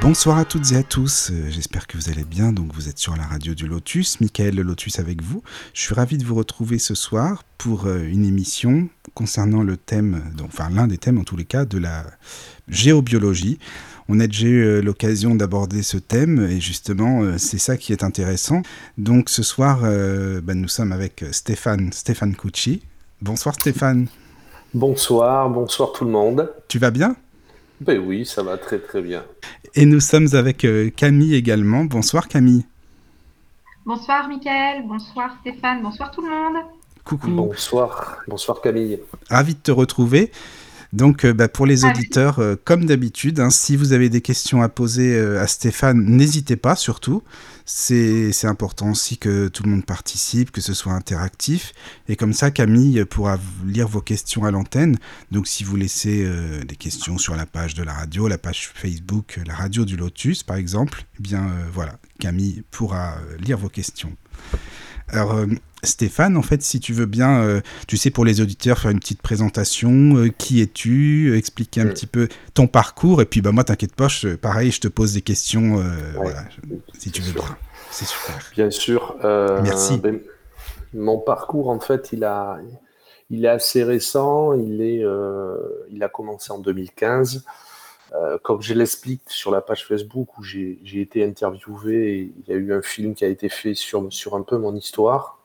Bonsoir à toutes et à tous, euh, j'espère que vous allez bien, donc vous êtes sur la radio du Lotus, Michael le Lotus avec vous. Je suis ravi de vous retrouver ce soir pour euh, une émission concernant le thème, donc, enfin l'un des thèmes en tous les cas, de la géobiologie. On a déjà eu euh, l'occasion d'aborder ce thème et justement c'est ça qui est intéressant. Donc ce soir, euh, bah, nous sommes avec Stéphane, Stéphane Cucci. Bonsoir Stéphane. Bonsoir, bonsoir tout le monde. Tu vas bien? Ben oui, ça va très très bien. Et nous sommes avec euh, Camille également. Bonsoir Camille. Bonsoir Mickaël, bonsoir Stéphane, bonsoir tout le monde. Coucou. Bonsoir, bonsoir Camille. Ravi de te retrouver. Donc, euh, bah, pour les auditeurs, euh, comme d'habitude, hein, si vous avez des questions à poser euh, à Stéphane, n'hésitez pas surtout. C'est important aussi que tout le monde participe, que ce soit interactif. Et comme ça, Camille pourra lire vos questions à l'antenne. Donc, si vous laissez euh, des questions sur la page de la radio, la page Facebook, la radio du Lotus, par exemple, eh bien euh, voilà, Camille pourra lire vos questions. Alors, euh, Stéphane, en fait, si tu veux bien, euh, tu sais, pour les auditeurs, faire une petite présentation. euh, qui es-tu Expliquer un petit peu ton parcours. Et puis, bah, moi, t'inquiète pas, je- pareil, je te pose des questions. voilà, je- si tu veux sûr. bien. C'est super. Bien sûr. Merci. ben, mon parcours, en fait, il, a, il est assez récent. Il, est, il a commencé en 2015. Euh, comme je l'explique sur la page Facebook où j'ai été interviewé, il y a eu un film qui a été fait sur, un peu mon histoire.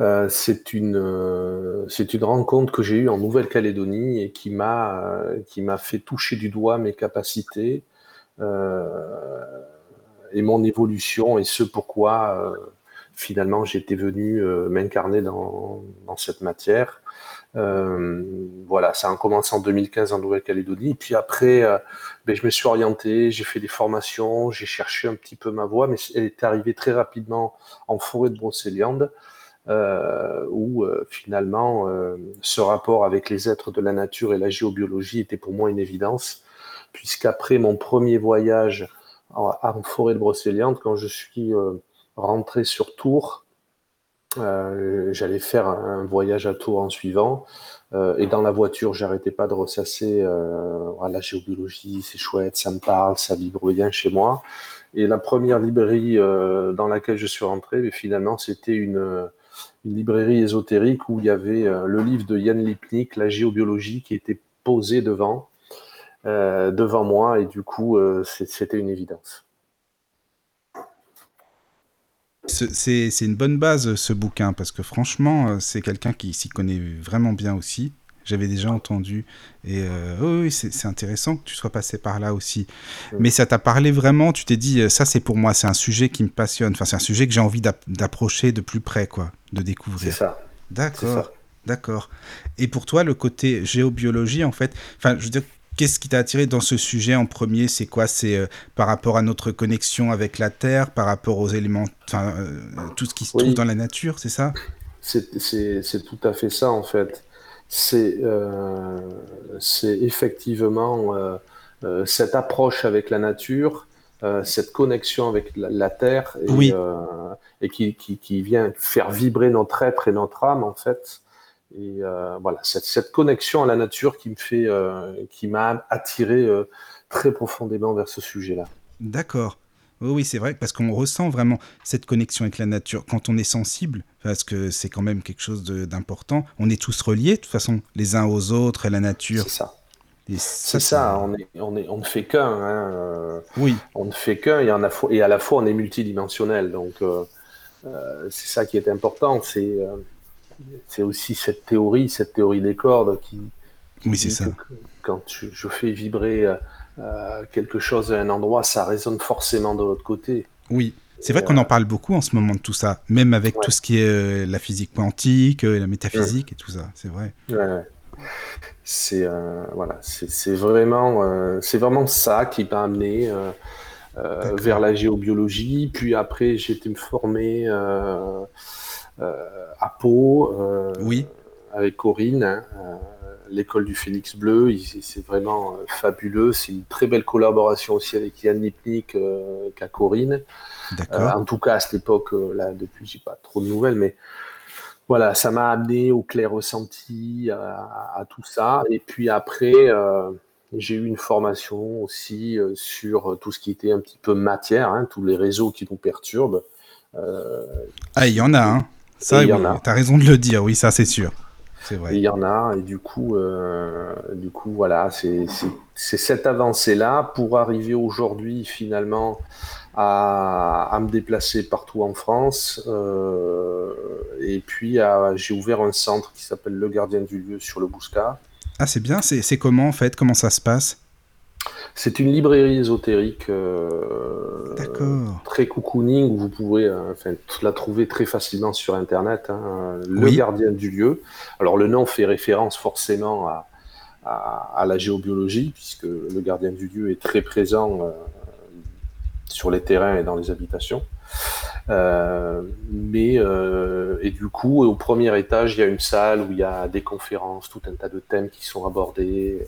Euh, c'est une, euh, c'est une rencontre que j'ai eue en Nouvelle-Calédonie et qui m'a fait toucher du doigt mes capacités et mon évolution et ce pourquoi finalement j'étais venu m'incarner dans cette matière. Euh, voilà, ça a commencé en 2015 en Nouvelle-Calédonie. Puis après, euh, ben, je me suis orienté, j'ai fait des formations, j'ai cherché un petit peu ma voie, mais elle est arrivée très rapidement en forêt de Brocéliande, euh, où finalement ce rapport avec les êtres de la nature et la géobiologie était pour moi une évidence, puisqu'après mon premier voyage en, en forêt de Brocéliande, quand je suis rentré sur Tours, euh, j'allais faire un, voyage à Tours en suivant. Euh, et dans la voiture, j'arrêtais pas de ressasser euh, la géobiologie, c'est chouette, ça me parle, ça vibre bien chez moi. Et la première librairie dans laquelle je suis rentré, mais finalement, c'était une, une librairie ésotérique où il y avait le livre de Yann Lipnik, La géobiologie, qui était posé devant, devant moi. Et du coup, c'était une évidence. Ce- C'est une bonne base, ce bouquin, parce que franchement, euh, c'est quelqu'un qui s'y connaît vraiment bien aussi. J'avais déjà entendu. Et euh, oui, oui, c'est intéressant que tu sois passé par là aussi. Mais ça t'a parlé vraiment, tu t'es dit, euh, ça c'est pour moi, c'est un sujet qui me passionne. Enfin, c'est un sujet que j'ai envie d'app- d'approcher de plus près, quoi, de C'est découvrir. ça. c'est D'accord, ça. d'accord. Et pour toi, le côté géobiologie, en fait, enfin, je veux dire, qu'est-ce qui t'a attiré dans ce sujet en premier? C'est quoi? C'est euh, par rapport à notre connexion avec la Terre, par rapport aux éléments, enfin, euh, tout ce qui se Oui. trouve dans la nature, c'est ça? C'est tout à fait ça, en fait. C'est euh, effectivement cette approche avec la nature, cette connexion avec la, la terre, et, Oui. et qui, qui, qui vient faire vibrer notre être et notre âme, en fait. Et euh, voilà, cette, cette connexion à la nature qui me fait, euh, qui m'a attiré euh, très profondément vers ce sujet-là. D'accord. Oui, oui, c'est vrai, parce qu'on ressent vraiment cette connexion avec la nature quand on est sensible, parce que c'est quand même quelque chose d'important. On est tous reliés, de toute façon, les uns aux autres, et la nature. C'est ça. C'est ça, on, est, on, est, on ne fait qu'un. Hein. Oui, on ne fait qu'un et, et à la fois on est multidimensionnel. Donc c'est ça qui est important. C'est c'est aussi cette théorie, cette théorie des cordes qui, qui Oui, c'est ça. que quand je, je fais vibrer euh, euh, quelque chose à un endroit, ça résonne forcément de l'autre côté. oui. C'est vrai qu'on en parle beaucoup en ce moment de tout ça, même avec Ouais. tout ce qui est euh, la physique quantique, euh, la métaphysique et tout ça, c'est vrai. Ouais. C'est euh, voilà, c'est vraiment, euh, c'est vraiment ça qui m'a amené euh, euh, vers la géobiologie. Puis après, j'ai été me former euh, euh, à Pau. euh, Oui. avec Corinne. Hein, l'école du Phénix Bleu, c'est vraiment fabuleux. C'est une très belle collaboration aussi avec Yann Nipnik qu'à Corinne. en tout cas, à cette époque, là, depuis, j'ai pas trop de nouvelles, mais voilà, ça m'a amené au clair ressenti, à, tout ça. Et puis après, j'ai eu une formation aussi sur tout ce qui était un petit peu matière, hein, tous les réseaux qui nous perturbent. ah, il y en a, hein. Ça, tu as raison de le dire, oui, ça c'est sûr. Il y en a, et du coup, euh, du coup voilà, c'est cette avancée-là pour arriver aujourd'hui finalement à, à, me déplacer partout en France. Euh, et puis j'ai ouvert un centre qui s'appelle Le Gardien du Lieu sur le Bouscat. Ah, c'est bien, c'est comment en fait Comment ça se passe? C'est une librairie ésotérique euh, très cocooning où vous pouvez euh, la trouver très facilement sur Internet. Hein, le gardien du lieu. Alors le nom fait référence forcément à, la géobiologie puisque le gardien du lieu est très présent euh, sur les terrains et dans les habitations. mais et du coup, au premier étage, il y a une salle où il y a des conférences, tout un tas de thèmes qui sont abordés.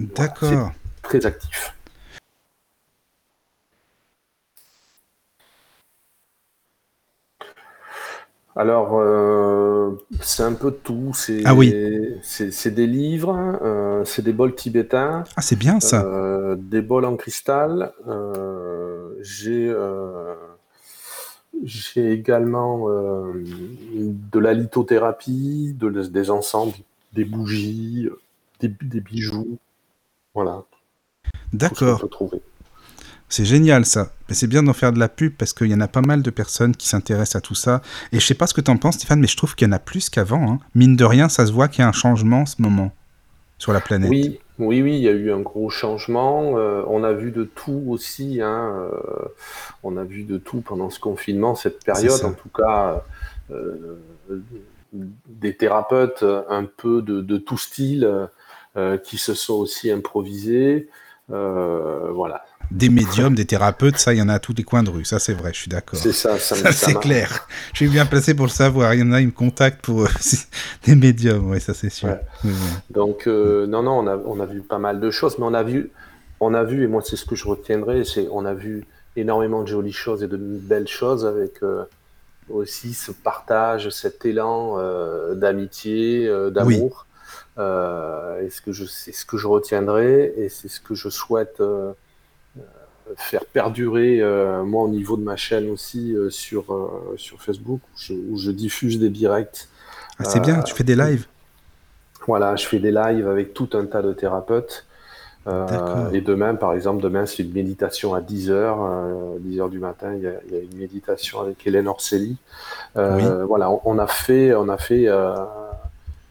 D'accord très actif. Alors, euh, c'est un peu de tout. C'est ah oui. c'est des livres, euh, c'est des bols tibétains. Ah, c'est bien ça. Euh, des bols en cristal. j'ai j'ai également de la lithothérapie, de, des ensembles, des bougies, des, des bijoux. Voilà, D'accord. C'est génial ça. Mais c'est bien d'en faire de la pub parce qu'il y en a pas mal de personnes qui s'intéressent à tout ça. Et je sais pas ce que tu en penses, Stéphane, mais je trouve qu'il y en a plus qu'avant. Hein. Mine de rien, ça se voit qu'il y a un changement en ce moment sur la planète. Oui, oui, oui, il y a eu un gros changement. Euh, on a vu de tout aussi. Hein, euh, on a vu de tout pendant ce confinement, cette période. En tout cas, euh, des thérapeutes un peu de, de tout style qui se sont aussi improvisés. Euh, voilà. Des médiums, des thérapeutes, ça, il y en a à tous les coins de rue, ça c'est vrai, je suis d'accord. C'est ça, ça, c'est clair. Je suis bien placé pour le savoir. Il y en a, ils me contactent pour euh, des médiums, oui, ça c'est sûr. Donc, euh, non, non, on a, on a vu pas mal de choses, mais on a vu, on a vu, et moi c'est ce que je retiendrai, c'est on a vu énormément de jolies choses et de belles choses avec aussi ce partage, cet élan d'amitié, d'amour. Euh, et ce que je, c'est ce que je retiendrai et c'est ce que je souhaite euh, euh, faire perdurer moi au niveau de ma chaîne aussi sur, sur Facebook où je, diffuse des directs. Ah, c'est bien, tu fais des lives Voilà, je fais des lives avec tout un tas de thérapeutes. et demain, par exemple, demain, c'est une méditation à 10h, 10h du matin, il y, a, une méditation avec Hélène Orselli. Voilà, on, a fait, on a fait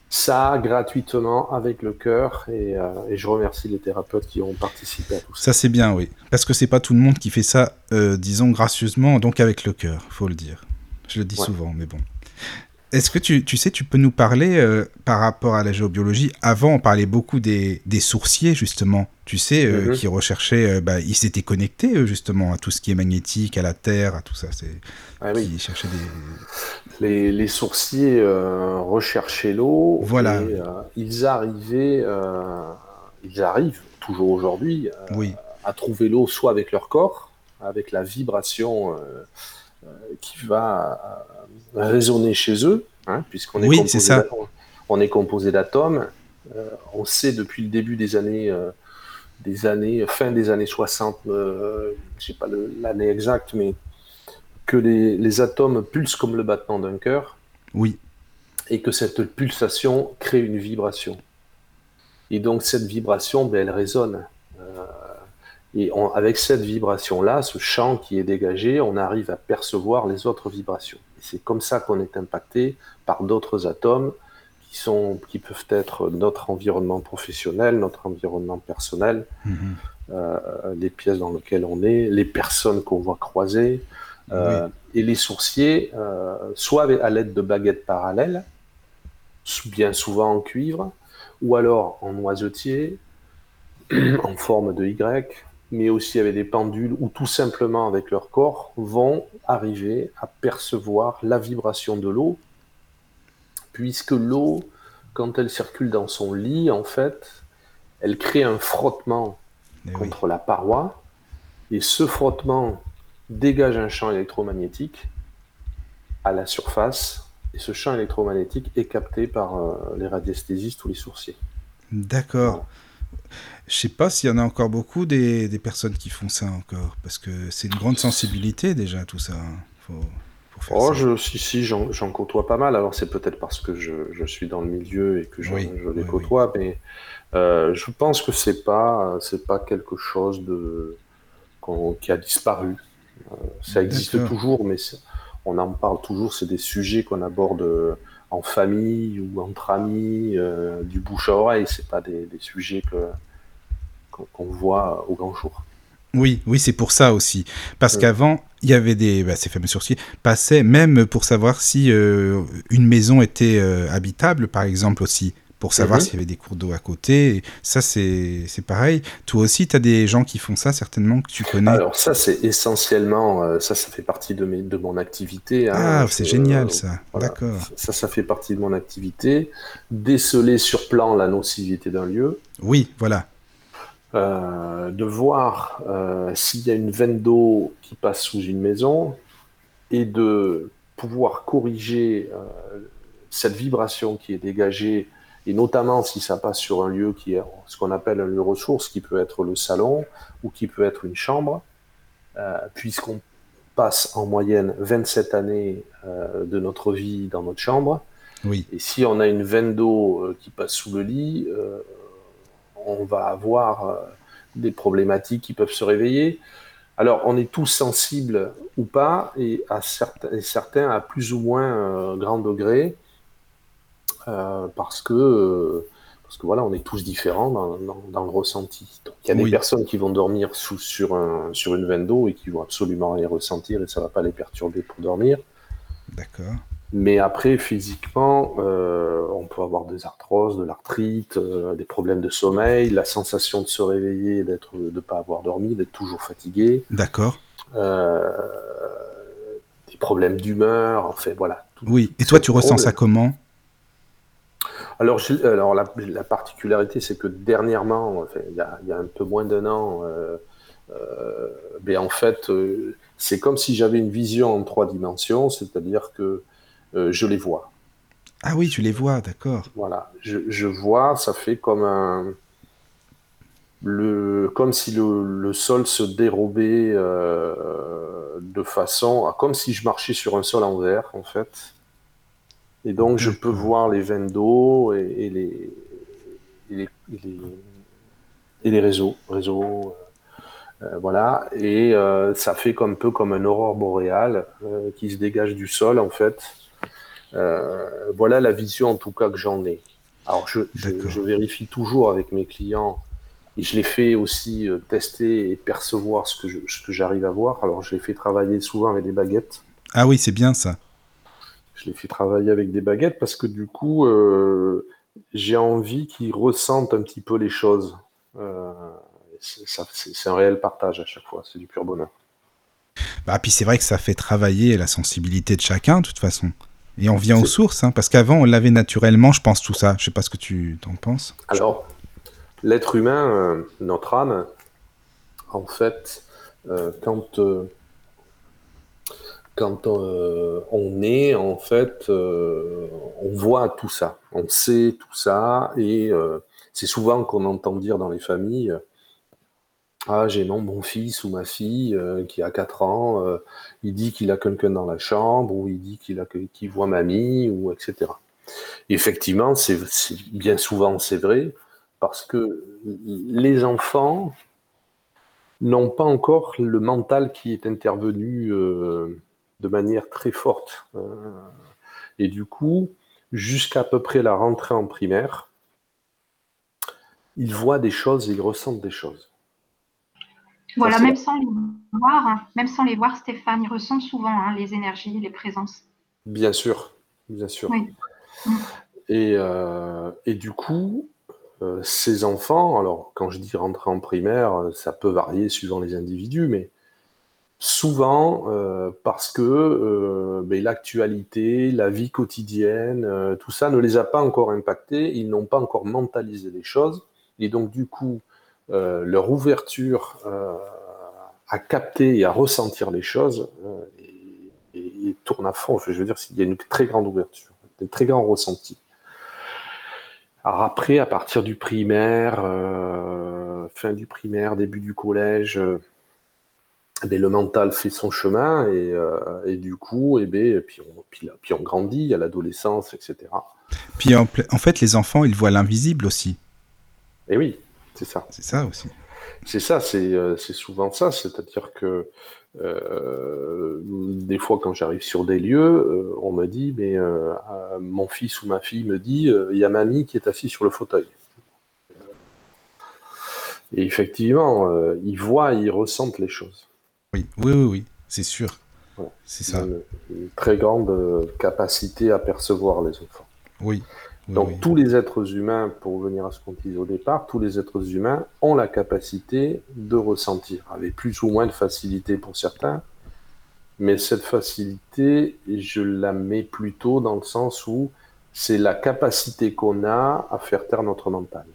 ça gratuitement avec le cœur euh, et, je remercie les thérapeutes qui ont participé à tout ça. Ça c'est bien, oui, parce que c'est pas tout le monde qui fait ça, euh, disons gracieusement, donc avec le cœur, faut le dire. Je le dis souvent, mais bon. Est-ce que tu, tu, sais, tu peux nous parler euh, par rapport à la géobiologie? Avant, on parlait beaucoup des, des sourciers, justement, tu sais, mhm. qui recherchaient, bah, ils s'étaient connectés, justement, à tout ce qui est magnétique, à la Terre, à tout ça. C'est, ah, oui. Ils cherchaient des les, les sourciers euh, recherchaient l'eau. Voilà. Et, euh, ils arrivaient, euh, ils arrivent toujours aujourd'hui à trouver l'eau soit avec leur corps, avec la vibration qui va résonner chez eux, hein, puisqu'on est, composé on est composé d'atomes. on sait depuis le début des années des années, fin des années 60, je ne sais pas l'année exacte, mais que les, atomes pulsent comme le battement d'un cœur. Oui. Et que cette pulsation crée une vibration. Et donc cette vibration, ben, elle résonne. Et avec cette vibration-là, ce champ qui est dégagé, on arrive à percevoir les autres vibrations. Et c'est comme ça qu'on est impacté par d'autres atomes qui, sont, qui peuvent être notre environnement professionnel, notre environnement personnel, mhm. euh, les pièces dans lesquelles on est, les personnes qu'on voit croiser, euh, et les sourciers, euh, soit à l'aide de baguettes parallèles, bien souvent en cuivre, ou alors en noisetier, en forme de Y, mais aussi avec des pendules, ou tout simplement avec leur corps, vont arriver à percevoir la vibration de l'eau puisque l'eau, quand elle circule dans son lit, en fait, elle crée un frottement Eh oui. contre la paroi, et ce frottement dégage un champ électromagnétique à la surface, et ce champ électromagnétique est capté par euh, les radiesthésistes ou les sourciers. D'accord. Je sais pas s'il y en a encore beaucoup des, des personnes qui font ça encore, parce que c'est une grande sensibilité déjà tout ça. hein. Faut, faut faire Oh, ça. je, si, si, j'en côtoie pas mal. Alors, c'est peut-être parce que je, je suis dans le milieu et que je, Oui, je les oui, côtoie, mais euh, je pense que c'est pas, c'est pas quelque chose de, qui a disparu. Euh, ça existe toujours, mais on en parle toujours. C'est des sujets qu'on aborde en famille ou entre amis, euh, du bouche à oreille. C'est pas des, des sujets que, qu'on voit au grand jour. Oui, oui, c'est pour ça aussi. Parce Ouais. qu'avant, il y avait des, bah, ces fameux sourciers passaient même pour savoir si euh, une maison était euh, habitable, par exemple aussi, pour savoir Mhm. s'il y avait des cours d'eau à côté. Et ça, c'est pareil. Toi aussi, tu as des gens qui font ça, certainement, que tu connais. Alors ça, c'est essentiellement, euh, ça, ça fait partie de, mes, de mon activité. hein. ah, c'est génial euh, ça. voilà. D'accord. Ça, ça fait partie de mon activité. Déceler sur plan la nocivité d'un lieu, Oui, voilà. euh, de voir s'il y a une veine d'eau qui passe sous une maison et de pouvoir corriger cette vibration qui est dégagée, et notamment si ça passe sur un lieu qui est ce qu'on appelle un lieu ressource, qui peut être le salon ou qui peut être une chambre, euh, puisqu'on passe en moyenne 27 années euh, de notre vie dans notre chambre. Oui. Et si on a une veine d'eau euh, qui passe sous le lit, on va avoir des problématiques qui peuvent se réveiller. Alors, on est tous sensibles ou pas, et, à certains, et certains à plus ou moins grand degré, parce que euh, parce que voilà, on est tous différents dans, dans- dans le ressenti. Donc, il y a Oui. des personnes qui vont dormir sous, sur, un, sur une veine d'eau et qui vont absolument rien ressentir et ça va pas les perturber pour dormir. D'accord. Mais après, physiquement, euh, on peut avoir des arthroses, de l'arthrite, euh, des problèmes de sommeil, la sensation de se réveiller, d'être, de ne pas avoir dormi, d'être toujours fatigué, D'accord. euh, des problèmes d'humeur, en fait, voilà. Tout- Oui. Et toi, tu ressens ça comment? Alors, alors la, la particularité, c'est que dernièrement, enfin, il y a, il y a un peu moins d'un an, euh, euh, ben, en fait, euh, c'est comme si j'avais une vision en trois dimensions, c'est-à-dire que je les vois. Ah oui, tu les vois, d'accord. Voilà, je, je vois, ça fait comme un, le, comme si le, le sol se dérobait de façon, à- comme si je marchais sur un sol en verre, en fait. Et donc, je peux voir les veines d'eau et, et les, et, les, et les- et les réseaux, réseaux, euh, euh, voilà. Et euh, ça fait un peu comme un aurore boréale euh, qui se dégage du sol, en fait. Voilà la vision en tout cas que j'en ai. Alors je, je, vérifie toujours avec mes clients et je les fais aussi tester et percevoir ce que j'arrive à voir. Alors je les fais travailler souvent avec des baguettes. Ah oui, c'est bien ça. Je les fais travailler avec des baguettes parce que du coup euh, j'ai envie qu'ils ressentent un petit peu les choses. Euh, c'est un réel partage à chaque fois, c'est du pur bonheur. Bah, puis c'est vrai que ça fait travailler la sensibilité de chacun, de toute façon. Et on vient aux sources, hein, parce qu'avant, on l'avait naturellement, je pense, tout ça. Je sais pas ce que tu t'en penses. Alors, l'être humain, euh, notre âme, en fait, quand, quand euh, on est, en fait, euh, on voit tout ça, on sait tout ça, et euh, c'est souvent qu'on entend dire dans les familles, ah, j'ai mon, fils ou ma fille qui a 4 ans, il dit qu'il a quelqu'un dans la chambre, ou il dit qu'il qu'il voit mamie, ou etc. Effectivement, c'est bien souvent c'est vrai, parce que les enfants n'ont pas encore le mental qui est intervenu de manière très forte. Euh, et du coup, jusqu'à peu près la rentrée en primaire, ils voient des choses et ils ressentent des choses. Voilà, même sans les voir, hein, même sans les voir, Stéphane, il ressent souvent hein, les énergies, les présences. Bien sûr, bien sûr. Oui. Et, euh, et du coup, euh, ces enfants, alors quand je dis rentrer en primaire, ça peut varier suivant les individus, mais Souvent euh, parce que euh, ben, l'actualité, la vie quotidienne, euh, tout ça ne les a pas encore impactés, ils n'ont pas encore mentalisé les choses, et donc du coup, leur ouverture à capter et à ressentir les choses et, tourne à fond. Je veux dire, il y a une très grande ouverture, un très grand ressenti. Alors après, à partir du primaire, fin du primaire, début du collège, ben, le mental fait son chemin et, euh, du coup, et eh ben, puis, on, puis, on grandit, a l'adolescence, etc. Puis en, fait, les enfants, ils voient l'invisible aussi. Et eh oui, c'est ça. C'est ça aussi. C'est ça, c'est euh, souvent ça. C'est-à-dire que euh, des fois, quand j'arrive sur des lieux, on me dit, mais mon fils ou ma fille me dit, il y a mamie qui est assise sur le fauteuil. Et effectivement, ils voient, ils ressentent les choses. Oui, oui, oui, oui, c'est sûr. C'est ça. Une, très grande euh, capacité à percevoir les enfants. Oui. Donc tous les êtres humains, pour revenir à ce qu'on disait au départ, tous les êtres humains ont la capacité de ressentir, avec plus ou moins de facilité pour certains, mais cette facilité, je la mets plutôt dans le sens où c'est la capacité qu'on a à faire taire notre mental.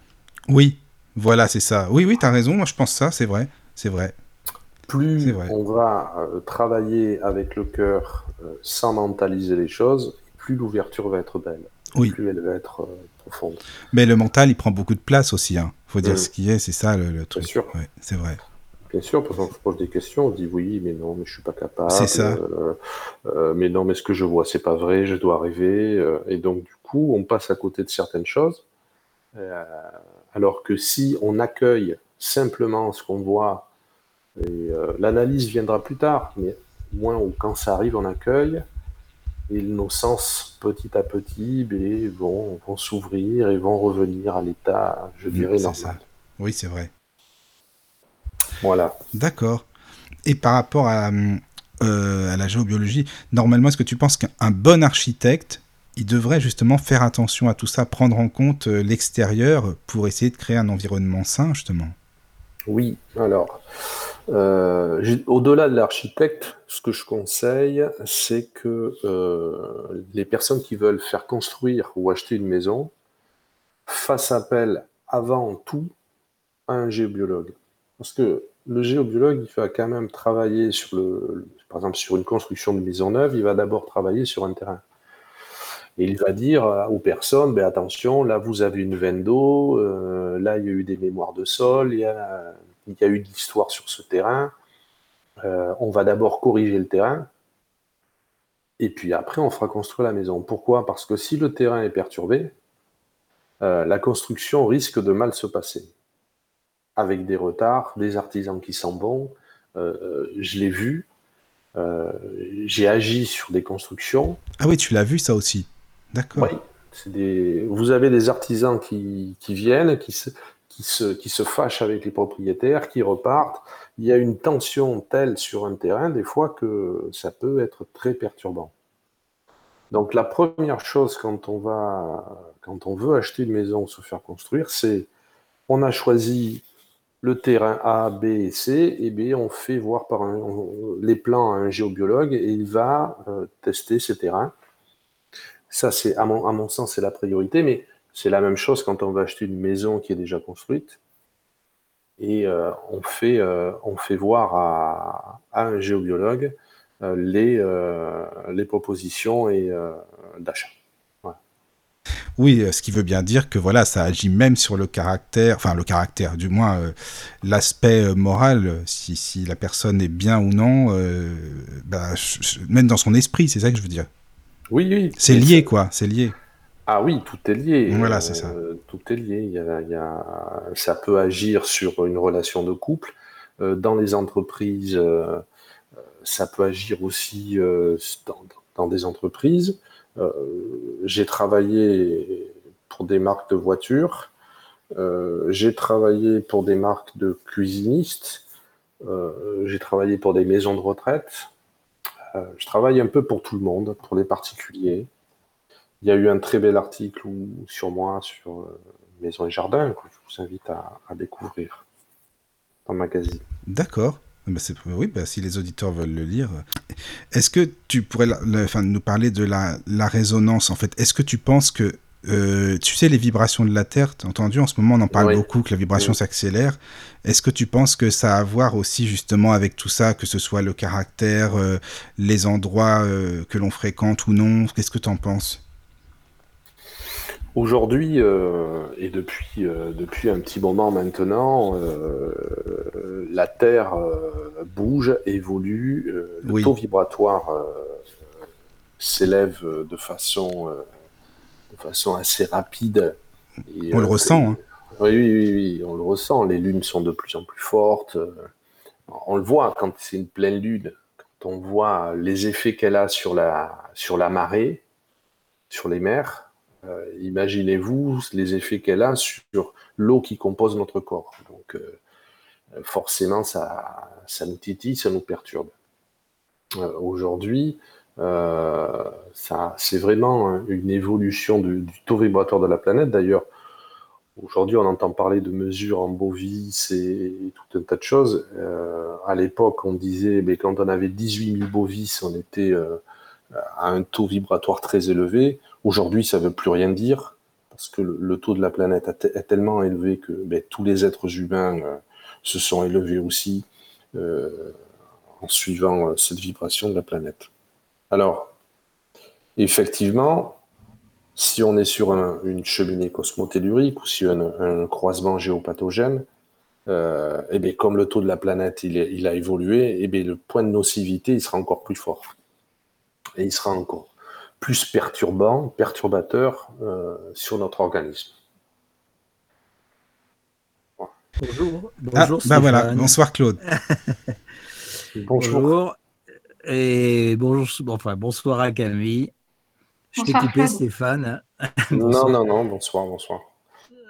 Oui, voilà, c'est ça. Oui, oui, tu as raison, moi je pense ça, c'est vrai, c'est vrai. Plus on va euh, travailler avec le cœur euh, sans mentaliser les choses, plus l'ouverture va être belle. Plus elle va être euh, profonde. Mais le mental, il prend beaucoup de place aussi. Il hein. faut dire mm. ce qui est, c'est ça le, truc. Bien sûr. c'est vrai. Bien sûr, parce qu'on se pose des questions, on dit oui, mais non, mais je suis pas capable. C'est ça. mais non, mais ce que je vois, c'est pas vrai, je dois rêver. et donc, du coup, on passe à côté de certaines choses. alors que si on accueille simplement ce qu'on voit et euh, l'analyse viendra plus tard, mais moins ou quand ça arrive, on accueille. Et nos sens, petit à petit, ben, vont, vont s'ouvrir et vont revenir à l'état, je dirais, normal. Oui, c'est vrai. Voilà. D'accord. Et par rapport à, euh, à la géobiologie, normalement, est-ce que tu penses qu'un bon architecte, il devrait justement faire attention à tout ça, prendre en compte euh, l'extérieur pour essayer de créer un environnement sain, justement? Oui, alors, euh, au-delà de l'architecte, ce que je conseille, c'est que euh, les personnes qui veulent faire construire ou acheter une maison fassent appel avant tout à un géobiologue. Parce que le géobiologue, il va quand même travailler sur par exemple, sur une construction de maison neuve, il va d'abord travailler sur un terrain. Et il va dire aux personnes, ben attention, là vous avez une veine d'eau, euh, là il y a eu des mémoires de sol, il y a il y a eu de l'histoire sur ce terrain. Euh, on va d'abord corriger le terrain, et puis après, on fera construire la maison. Pourquoi? Parce que si le terrain est perturbé, euh, la construction risque de mal se passer. Avec des retards, des artisans qui s'en vont. Euh, je l'ai vu. J'ai agi sur des constructions. Ah oui, tu l'as vu ça aussi. D'accord. Oui. Vous avez des artisans qui, qui viennent, qui se qui se, fâchent avec les propriétaires, qui repartent. Il y a une tension telle sur un terrain, des fois, que ça peut être très perturbant. Donc la première chose quand on, va, quand on veut acheter une maison ou se faire construire, c'est on a choisi le terrain A, B et C, et B, on fait voir par les plans à un géobiologue et il va euh, tester ces terrains. Ça, c'est à mon, à mon sens, c'est la priorité, mais c'est la même chose quand on va acheter une maison qui est déjà construite. Et euh, on, fait, euh, on fait voir à, un géobiologue euh, les, les propositions et d'achat. Oui, ce qui veut bien dire que voilà, ça agit même sur le caractère, enfin le caractère, du moins l'aspect moral, si, si, la personne est bien ou non, bah, même dans son esprit, c'est ça que je veux dire. Oui, oui. C'est lié, quoi, c'est lié. Ah oui, tout est lié. Voilà, c'est ça. Euh, tout est lié. Il y a, ça peut agir sur une relation de couple. Euh, dans les entreprises, euh, ça peut agir aussi dans, des entreprises. J'ai travaillé pour des marques de voitures. J'ai travaillé pour des marques de cuisinistes. J'ai travaillé pour des maisons de retraite. je travaille un peu pour tout le monde, pour les particuliers. Il y a eu un très bel article sur moi, sur euh, Maison et Jardin, que je vous invite à, découvrir dans le magazine. D'accord. Bah, oui, bah, si les auditeurs veulent le lire. Est-ce que tu pourrais nous parler de la, la résonance en fait? Est-ce que tu penses que euh, tu sais, les vibrations de la Terre, tu as entendu, en ce moment on en parle beaucoup, que la vibration s'accélère. Est-ce que tu penses que ça a à voir aussi justement avec tout ça, que ce soit le caractère, euh, les endroits euh, que l'on fréquente ou non? Qu'est-ce que tu en penses? Aujourd'hui, et depuis, depuis un petit moment maintenant, la Terre bouge, évolue, le taux vibratoire s'élève de façon de façon assez rapide. on le euh, ressent. Hein. Oui, oui, oui, on le ressent. Les lunes sont de plus en plus fortes. On le voit quand c'est une pleine lune, quand on voit les effets qu'elle a sur la, sur la marée, sur les mers. Euh, imaginez-vous les effets qu'elle a sur l'eau qui compose notre corps. Donc, euh, forcément, ça, ça nous titille, ça nous perturbe. Aujourd'hui, euh, ça, c'est vraiment une évolution du, taux vibratoire de la planète. D'ailleurs, aujourd'hui, on entend parler de mesures en bovis et, tout un tas de choses. À l'époque, on disait, mais quand on avait 18 000 bovis, on était à un taux vibratoire très élevé. Aujourd'hui, ça ne veut plus rien dire parce que le, taux de la planète est tellement élevé que ben, tous les êtres humains se sont élevés aussi en suivant cette vibration de la planète. Alors, effectivement, si on est sur une cheminée cosmotellurique ou si un, un croisement géopathogène, euh, eh bien, comme le taux de la planète il, a évolué, eh bien, le point de nocivité sera encore plus fort. Et il sera encore plus perturbant, perturbateur euh, sur notre organisme. Bonjour. Bonjour. Ah, bah voilà. Bonsoir Claude. Bonjour. Et bonjour, enfin, bonsoir à Camille. Je t'ai coupé, Stéphane. non, non, non, bonsoir, bonsoir.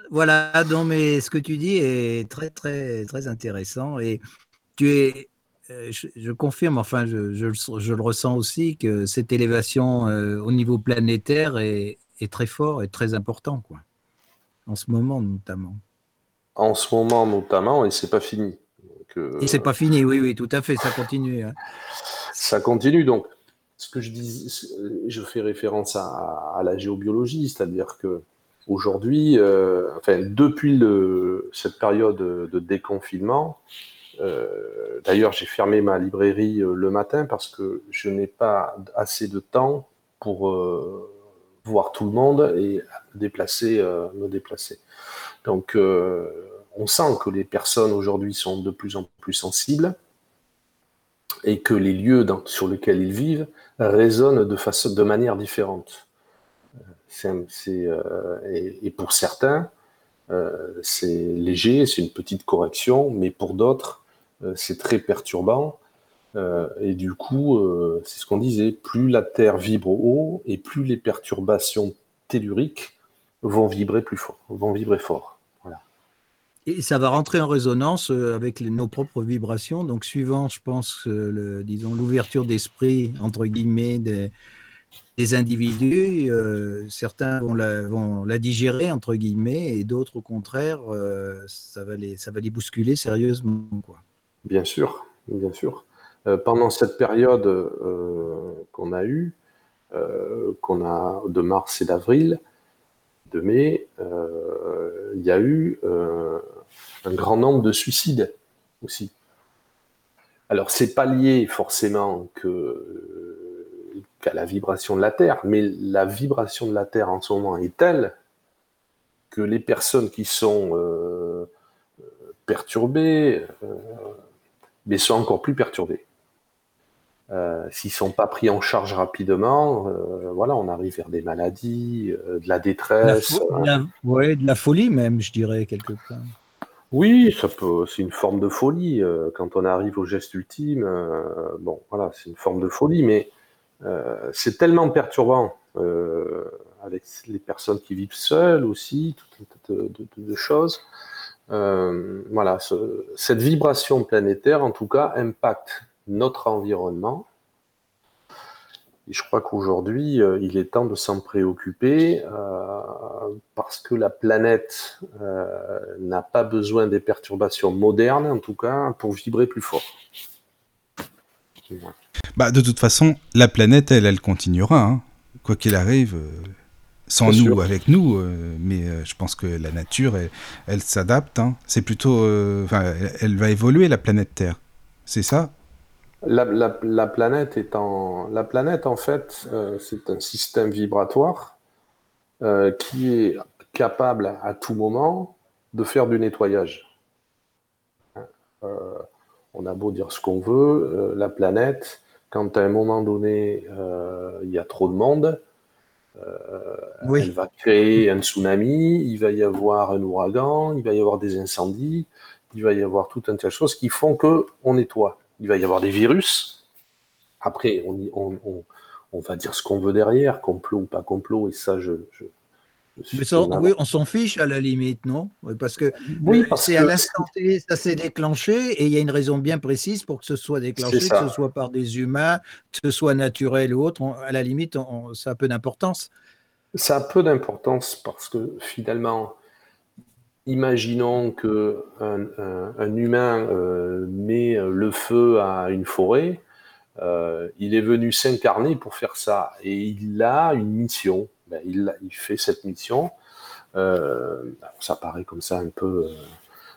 Voilà, donc, mais ce que tu dis est très, très, très intéressant. Et tu es, euh, je, confirme, enfin, je, je, le ressens aussi, que cette élévation euh, au niveau planétaire est, est, très fort et très important, quoi. En ce moment, notamment. En ce moment, notamment, et c'est pas fini. Euh, et c'est pas fini, oui, oui, tout à fait, ça continue. Hein ça continue. Donc, ce que je dis, je fais référence à, la géobiologie, c'est-à-dire que aujourd'hui, euh, enfin, depuis le, cette période de déconfinement, euh, d'ailleurs, j'ai fermé ma librairie euh, le matin parce que je n'ai pas assez de temps pour voir tout le monde et déplacer, me déplacer. Donc, on sent que les personnes aujourd'hui sont de plus en plus sensibles et que les lieux sur lesquels ils vivent résonnent de, façon, de manière différente. Euh, et, pour certains, euh, c'est léger, c'est une petite correction, mais pour d'autres, euh, c'est très perturbant. et du coup, c'est ce qu'on disait, plus la Terre vibre haut et plus les perturbations telluriques vont vibrer plus fort, vont vibrer fort. Et ça va rentrer en résonance euh, avec nos propres vibrations. Donc, suivant, je pense, le, disons, l'ouverture d'esprit, entre guillemets, des, individus, euh, certains vont la, digérer, entre guillemets, et d'autres, au contraire, euh, ça, va les, ça va les bousculer sérieusement. Quoi. Bien sûr, bien sûr. pendant cette période qu'on a eue, qu'on a de mars et d'avril, de mai, il y a eu un grand nombre de suicides aussi. Alors, c'est pas lié forcément qu'à la vibration de la Terre, mais la vibration de la Terre en ce moment est telle que les personnes qui sont euh, perturbées euh, mais sont encore plus perturbées. Euh, s'ils ne sont pas pris en charge rapidement, voilà, on arrive vers des maladies, de la détresse. Oui, de la folie même, je dirais, quelque part. Oui, ça peut, c'est une forme de folie. Euh, quand on arrive au geste ultime, euh, bon, voilà, c'est une forme de folie, mais euh, c'est tellement perturbant avec les personnes qui vivent seules aussi, tout un tas de, choses. Voilà, cette vibration planétaire, en tout cas, impacte notre environnement Et je crois qu'aujourd'hui, euh, il est temps de s'en préoccuper parce que la planète n'a pas besoin des perturbations modernes, en tout cas, pour vibrer plus fort. Bah, de toute façon, la planète, elle, elle continuera. Hein. Quoi qu'il arrive, sans nous ou avec nous, euh, mais euh, je pense que la nature, elle, s'adapte. Hein. C'est plutôt, euh, elle, va évoluer la planète Terre. C'est ça? La, planète est en, la planète en fait, c'est un système vibratoire qui est capable à tout moment de faire du nettoyage. on a beau dire ce qu'on veut, la planète, quand à un moment donné il y a trop de monde, euh, elle va créer un tsunami, il va y avoir un ouragan, il va y avoir des incendies, il va y avoir tout un tas de choses qui font que on nettoie. Il va y avoir des virus. Après, on va dire ce qu'on veut derrière, complot ou pas complot, et ça, je, oui, on s'en fiche à la limite, non? Parce que oui, c'est à l'instant T, ça s'est déclenché et il y a une raison bien précise pour que ce soit déclenché, que ce soit par des humains, que ce soit naturel ou autre. à la limite, ça a peu d'importance. Ça a peu d'importance parce que finalement, imaginons que un, humain euh, met le feu à une forêt. Euh, il est venu s'incarner pour faire ça et il a une mission ben, il, fait cette mission. Euh, ça paraît comme ça un peu. Euh,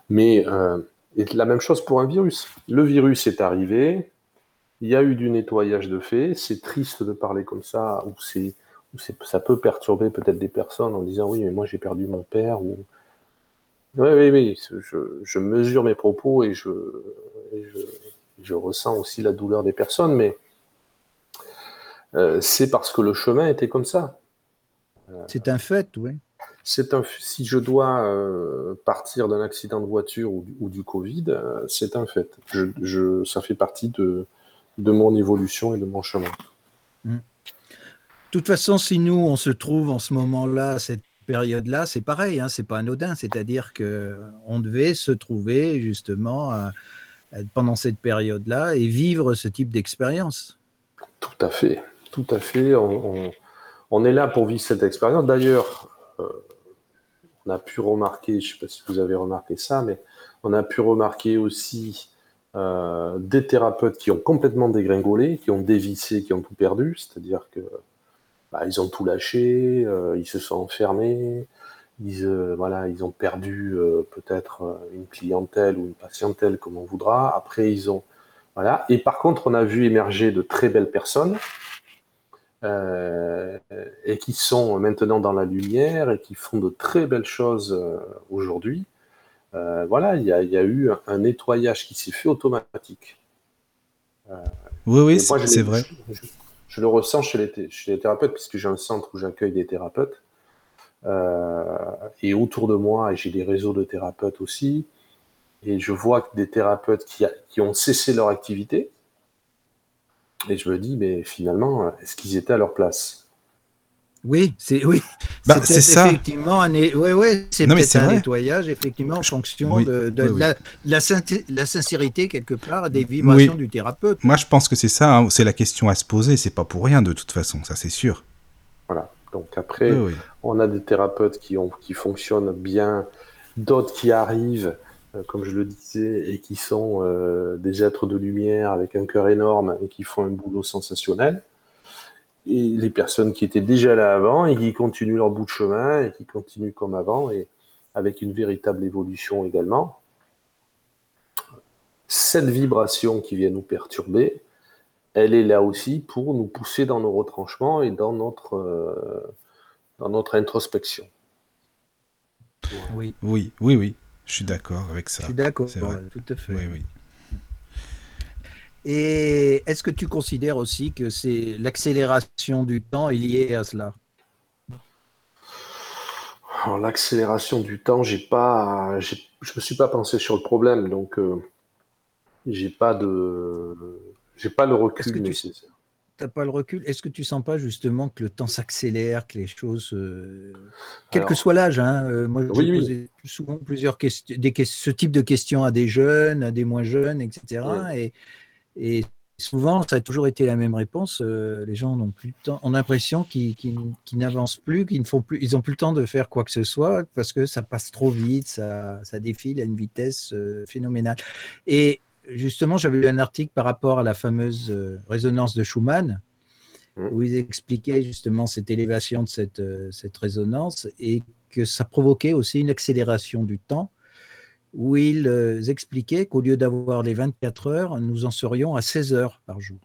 mais euh, la même chose pour un virus. Le virus est arrivé, il y a eu du nettoyage de fait. C'est triste de parler comme ça, ou c'est, ça peut perturber peut-être des personnes en disant oui, mais moi j'ai perdu mon père. Ou... Oui, oui, oui, je, mesure mes propos et je, je, ressens aussi la douleur des personnes, mais c'est parce que le chemin était comme ça. C'est un fait, oui. C'est un, si je dois euh, partir d'un accident de voiture ou, du Covid, euh, c'est un fait. Je, ça fait partie de, de mon évolution et de mon chemin. Mm. De toute façon, si nous, on se trouve en ce moment-là, cette période-là, c'est pareil, hein, c'est pas anodin. C'est-à-dire qu'on devait se trouver justement euh, pendant cette période-là et vivre ce type d'expérience. Tout à fait, tout à fait. on on est là pour vivre cette expérience. D'ailleurs, euh, on a pu remarquer, je ne sais pas si vous avez remarqué ça, mais on a pu remarquer aussi euh, des thérapeutes qui ont complètement dégringolé, qui ont dévissé, qui ont tout perdu, c'est-à-dire que bah, ils ont tout lâché, euh, ils se sont enfermés, ils, ont perdu peut-être une clientèle ou une patientèle comme on voudra. Après, ils ont. Et par contre, on a vu émerger de très belles personnes euh, et qui sont maintenant dans la lumière et qui font de très belles choses euh, aujourd'hui. Euh, voilà, il y, a eu un, nettoyage qui s'est fait automatique. oui, oui, c'est vrai. Je, le ressens chez les, chez les thérapeutes, puisque j'ai un centre où j'accueille des thérapeutes. et autour de moi, j'ai des réseaux de thérapeutes aussi. Et je vois des thérapeutes qui, qui ont cessé leur activité, et je me dis, mais finalement, est-ce qu'ils étaient à leur place? Oui, c'est oui. Bah, c'est ça. Effectivement, un, ouais, ouais, c'est un nettoyage, effectivement, en fonction de, La, la, sincérité, quelque part, des vibrations du thérapeute. Moi, je pense que c'est ça, hein, c'est la question à se poser, c'est pas pour rien, de toute façon, ça c'est sûr. Voilà. Donc après, on a des thérapeutes qui, ont, qui fonctionnent bien, d'autres qui arrivent comme je le disais, et qui sont euh, des êtres de lumière avec un cœur énorme et qui font un boulot sensationnel. Et les personnes qui étaient déjà là avant et qui continuent leur bout de chemin et qui continuent comme avant et avec une véritable évolution également. Cette vibration qui vient nous perturber, elle est là aussi pour nous pousser dans nos retranchements et dans notre, euh, dans notre introspection. Oui, oui, oui, oui. Je suis d'accord avec ça. Je suis d'accord, tout à fait. Oui, oui. Et est-ce que tu considères aussi que c'est l'accélération du temps est liée à cela? L'accélération du temps, j'ai pas, je me suis pas pensé sur le problème, donc euh, j'ai pas de, j'ai pas le recul nécessaire n'as pas le recul. Est-ce que tu sens pas justement que le temps s'accélère, que les choses, euh, quel que soit l'âge, hein, euh, moi j'ai posé souvent plusieurs questions, des, ce type de questions à des jeunes, à des moins jeunes, etc. Et, et souvent, ça a toujours été la même réponse. euh, les gens n'ont plus le temps, ont l'impression qu'ils n'avancent plus, qu'ils ne font plus, ils ont plus le temps de faire quoi que ce soit parce que ça passe trop vite, ça, ça défile à une vitesse phénoménale. Et justement, j'avais lu un article par rapport à la fameuse euh, résonance de Schumann Mhm. où ils expliquaient justement cette élévation de cette, euh, cette résonance et que ça provoquait aussi une accélération du temps où ils euh, expliquaient qu'au lieu d'avoir les 24 heures, nous en serions à 16 heures par jour.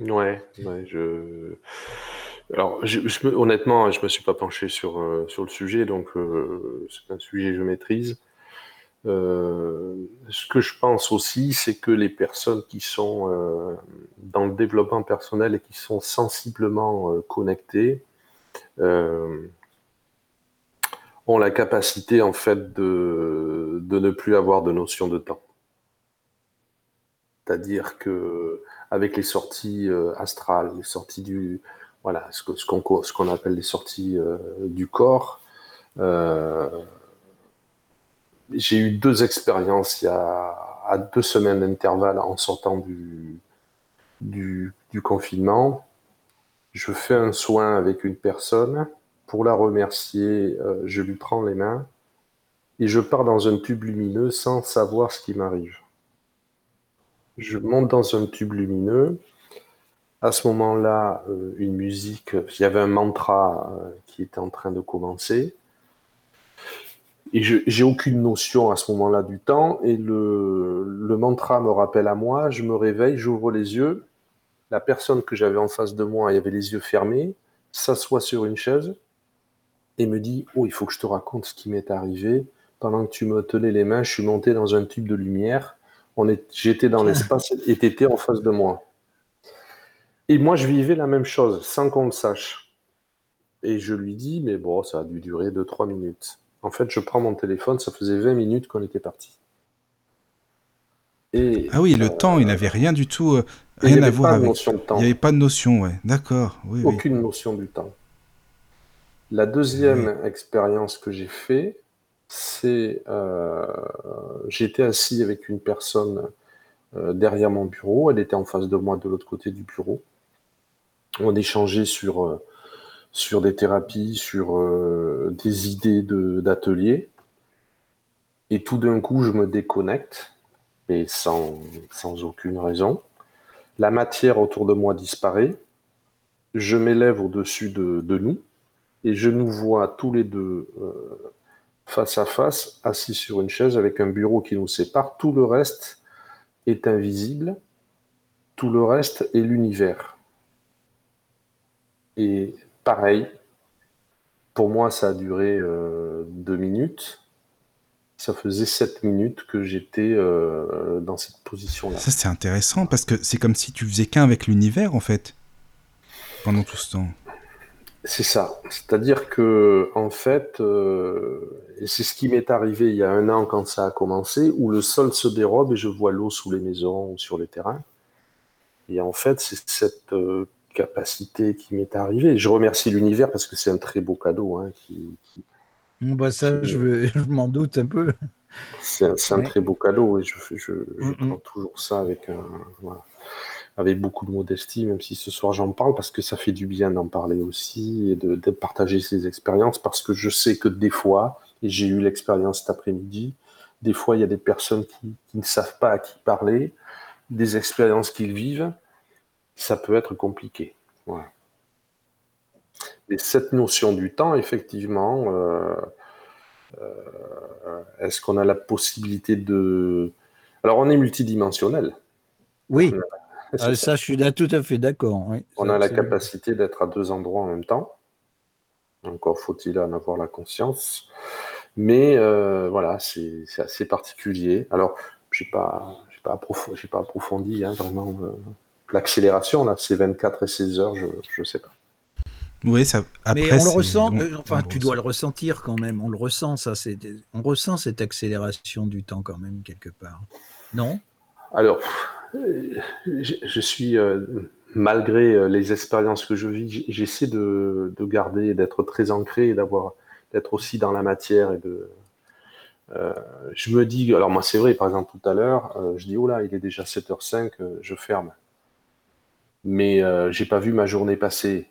Ouais, ouais, je. Alors, je, je me- honnêtement, je me suis pas penché sur, sur le sujet, donc euh, c'est un sujet que je maîtrise. Euh, ce que je pense aussi, c'est que les personnes qui sont euh, dans le développement personnel et qui sont sensiblement euh, connectées ont la capacité en fait de, de ne plus avoir de notion de temps. C'est-à-dire que avec les sorties astrales, les sorties du voilà, ce qu'on ce qu'on appelle les sorties du corps, j'ai eu deux expériences il y a à deux semaines d'intervalle en sortant du, confinement. Je fais un soin avec une personne. Pour la remercier, euh, je lui prends les mains et je pars dans un tube lumineux sans savoir ce qui m'arrive. Je monte dans un tube lumineux. À ce moment-là, euh, une musique, il y avait un mantra euh, qui était en train de commencer. Et j'ai aucune notion à ce moment-là du temps. Et le, le mantra me rappelle à moi. Je me réveille, j'ouvre les yeux. La personne que j'avais en face de moi, elle avait les yeux fermés, s'assoit sur une chaise et me dit Oh, il faut que je te raconte ce qui m'est arrivé. Pendant que tu me tenais les mains, je suis monté dans un tube de lumière. J'étais dans l'espace et tu étais en face de moi. Et moi, je vivais la même chose sans qu'on le sache. Et je lui dis Mais bon, ça a dû durer 2-3 minutes. En fait, je prends mon téléphone, ça faisait 20 minutes qu'on était parti. Et Ah oui, le euh, temps, il n'avait rien du tout, euh, il n'y rien à avait voir pas de avec. notion de temps. Il n'y avait pas de notion, ouais. D'accord, oui, oui. aucune notion du temps. La deuxième expérience que j'ai fait, c'est euh, j'étais assis avec une personne euh, derrière mon bureau, elle était en face de moi de l'autre côté du bureau. On échangeait sur, sur des thérapies, sur euh, des idées de- d'atelier. Et tout d'un coup, je me déconnecte, et sans, aucune raison. La matière autour de moi disparaît. Je m'élève au-dessus de, de nous et je nous vois tous les deux euh, face à face, assis sur une chaise avec un bureau qui nous sépare. Tout le reste est invisible. Tout le reste est l'univers. Et pareil, pour moi, ça a duré euh, deux minutes. Ça faisait sept minutes que j'étais euh, dans cette position-là. Ça, c'est intéressant parce que c'est comme si tu faisais qu'un avec l'univers, en fait, pendant tout ce temps. C'est ça. C'est-à-dire que, en fait, euh, et c'est ce qui m'est arrivé il y a un an quand ça a commencé, où le sol se dérobe et je vois l'eau sous les maisons ou sur les terrains. Et en fait, c'est cette euh, capacité qui m'est arrivée. Je remercie l'univers parce que c'est un très beau cadeau. Hein, qui, qui- Bon, bah, ça, je, m'en doute un peu. c'est un, très beau cadeau et je, je, je Mm, mm. prends toujours ça avec, un, voilà, avec beaucoup de modestie, même si ce soir j'en parle parce que ça fait du bien d'en parler aussi et de, de partager ces expériences parce que je sais que des fois, et j'ai eu l'expérience cet après-midi, des fois il y a des personnes qui, qui ne savent pas à qui parler, des expériences qu'ils vivent, ça peut être compliqué. Et cette notion du temps, effectivement, euh, euh, est-ce qu'on a la possibilité de... Alors on est multidimensionnel. Oui, ah, ça. ça, je suis là tout à fait d'accord. oui. On a la capacité d'être à deux endroits en même temps. Encore faut-il en avoir la conscience. Mais euh, voilà, c'est assez particulier. Alors, je n'ai pas, pas, approf- j'ai pas approfondi hein, vraiment l'accélération. Là, c'est 24 et 16 heures, je ne sais pas. Oui, ça. Après, Mais on le ressent, euh, enfin, on tu dois ressent. le ressentir quand même. On le ressent, ça. c'est- On ressent cette accélération du temps quand même, quelque part. Non? Alors, euh, je, je suis, euh, malgré les expériences que je vis, j'essaie de, de garder, d'être très ancré et d'avoir, d'être aussi dans la matière et de. euh, je me dis, alors moi c'est vrai, par exemple tout à l'heure, euh, je dis oh là, il est déjà 7h05, euh, je ferme. Mais euh, j'ai pas vu ma journée passer.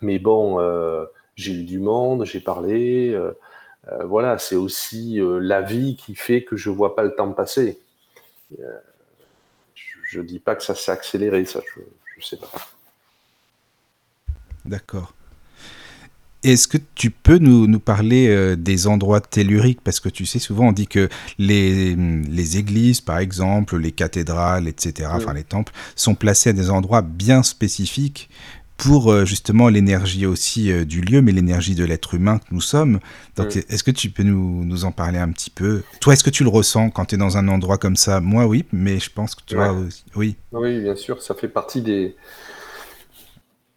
Mais bon, euh, j'ai eu du monde, j'ai parlé. euh, voilà, c'est aussi la vie qui fait que je vois pas le temps passer. Je, je dis pas que ça s'est accéléré, ça, je, je sais pas. D'accord. Est-ce que tu peux nous, nous parler euh, des endroits telluriques? Parce que tu sais, souvent on dit que les, les églises, par exemple, les cathédrales, etc., enfin les temples, sont placés à des endroits bien spécifiques pour euh, justement l'énergie aussi euh, du lieu, mais l'énergie de l'être humain que nous sommes. Donc Oui. est-ce que tu peux nous, nous en parler un petit peu? Toi, est-ce que tu le ressens quand tu es dans un endroit comme ça? Moi, oui, mais je pense que Ouais. vois aussi. Oui, Oui, bien sûr, ça fait partie des.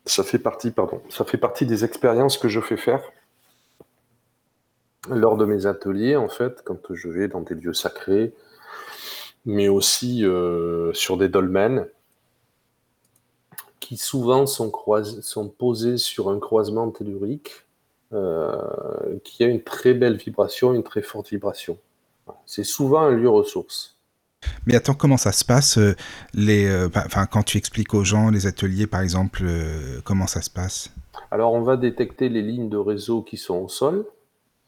Ça fait partie, des expériences que je fais faire lors de mes ateliers, en fait, quand je vais dans des lieux sacrés, mais aussi euh, sur des dolmens qui souvent sont, posés sur un croisement tellurique euh, qui a une très belle vibration, une très forte vibration. C'est souvent un lieu ressource. Mais attends, comment ça se passe euh, euh, quand tu expliques aux gens les ateliers, par exemple, euh, comment ça se passe? Alors, on va détecter les lignes de réseau qui sont au sol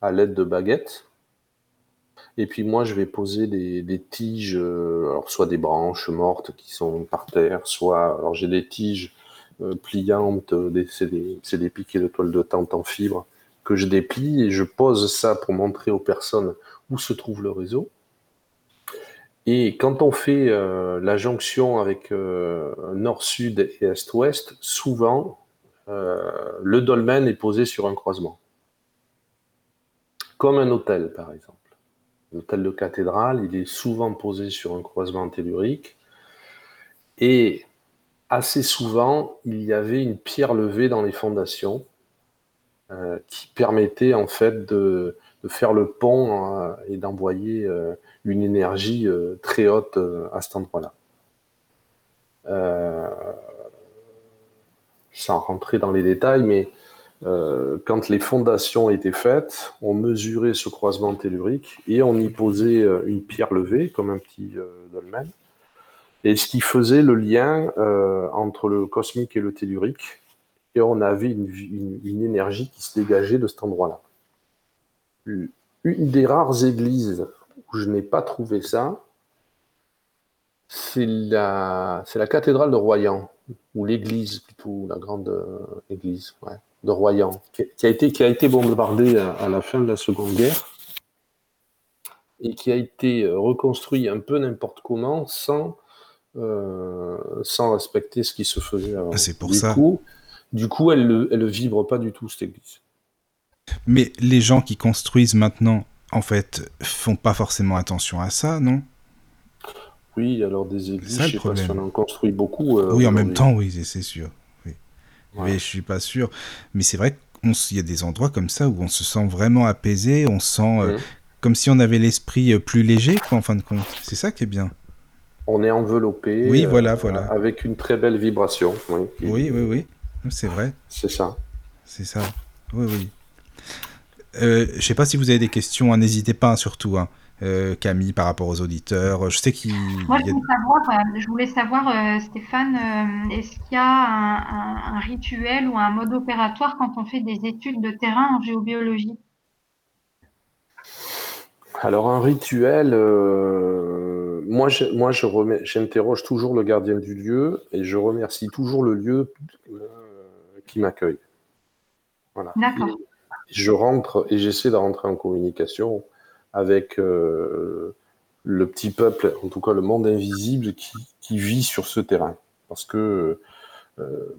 à l'aide de baguettes. Et puis moi, je vais poser des, tiges, soit des branches mortes qui sont par terre, soit j'ai des tiges pliantes, des- c'est des, c'est des piquets de toile de tente en fibre que je déplie et je pose ça pour montrer aux personnes où se trouve le réseau. Et quand on fait euh, la jonction avec euh, nord-sud et est-ouest, souvent euh, le dolmen est posé sur un croisement. Comme un hôtel, par exemple. L'hôtel de cathédrale, il est souvent posé sur un croisement tellurique. Et assez souvent, il y avait une pierre levée dans les fondations qui permettait en fait de, faire le pont euh, et d'envoyer une énergie euh, très haute euh, à cet endroit-là. Euh, sans rentrer dans les détails, mais quand les fondations étaient faites, on mesurait ce croisement tellurique et on y posait une pierre levée, comme un petit dolmen, et ce qui faisait le lien entre le cosmique et le tellurique, et on avait une énergie qui se dégageait de cet endroit-là. Une des rares églises où je n'ai pas trouvé ça, c'est la, la cathédrale de Royan, ou l'église plutôt, la grande euh, église ouais, de Royan, qui, qui a été, qui a été bombardée à, à la fin de la Seconde Guerre et qui a été euh, reconstruit un peu n'importe comment sans, euh, sans respecter ce qui se faisait avant. Ah, c'est pour du ça. Coup, du coup, elle ne elle ne vibre pas du tout, cette église. Mais les gens qui construisent maintenant, en fait, font pas forcément attention à ça, non? Oui, alors des églises, ça, je sais pas si on en construit beaucoup. euh, Oui, en même temps, oui, c'est- sûr. Oui. Ouais. Mais je suis pas sûr. Mais c'est vrai qu'il y a des endroits comme ça où on se sent vraiment apaisé, on sent euh, Mhm. comme si on avait l'esprit euh, plus léger, quoi, en fin de compte. C'est ça qui est bien. On est enveloppé. Oui, euh, voilà, voilà. Avec une très belle vibration. Oui, Oui, oui, oui. C'est vrai. C'est ça. C'est ça. Oui, oui. Euh, je sais pas si vous avez des questions, hein, n'hésitez pas, hein, surtout, hein. Euh, Camille, par rapport aux auditeurs. Je sais qu'il Moi, je y a- voulais savoir, euh, je voulais savoir euh, Stéphane, euh, est-ce qu'il y a un, un- un rituel ou un mode opératoire quand on fait des études de terrain en géobiologie? Alors, un rituel, euh, moi, je, moi je remets- j'interroge toujours le gardien du lieu et je remercie toujours le lieu euh, qui m'accueille. Voilà. D'accord. Et je rentre et j'essaie de rentrer en communication avec euh, le petit peuple, en tout cas le monde invisible qui, vit sur ce terrain. Parce que euh,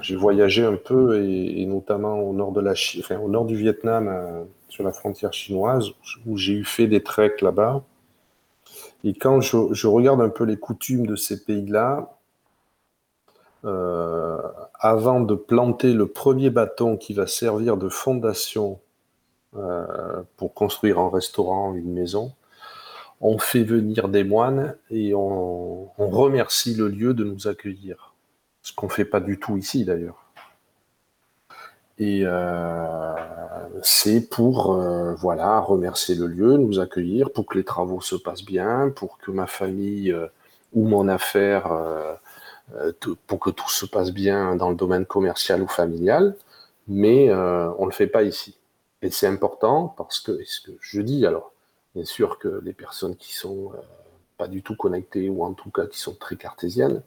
j'ai voyagé un peu et, notamment au nord de la Chi- enfin, au nord du Vietnam, euh, sur la frontière chinoise, où j'ai eu fait des treks là-bas. Et quand je regarde un peu les coutumes de ces pays-là, euh, avant de planter le premier bâton qui va servir de fondation euh, pour construire un restaurant, une maison, on fait venir des moines et on, remercie le lieu de nous accueillir. Ce qu'on ne fait pas du tout ici d'ailleurs. Et euh, c'est pour voilà remercier le lieu, nous accueillir, pour que les travaux se passent bien, pour que ma famille ou mon affaire pour que tout se passe bien dans le domaine commercial ou familial, mais on ne le fait pas ici. Et c'est important parce que, ce que je dis alors, bien sûr que les personnes qui sont pas du tout connectées ou en tout cas qui sont très cartésiennes,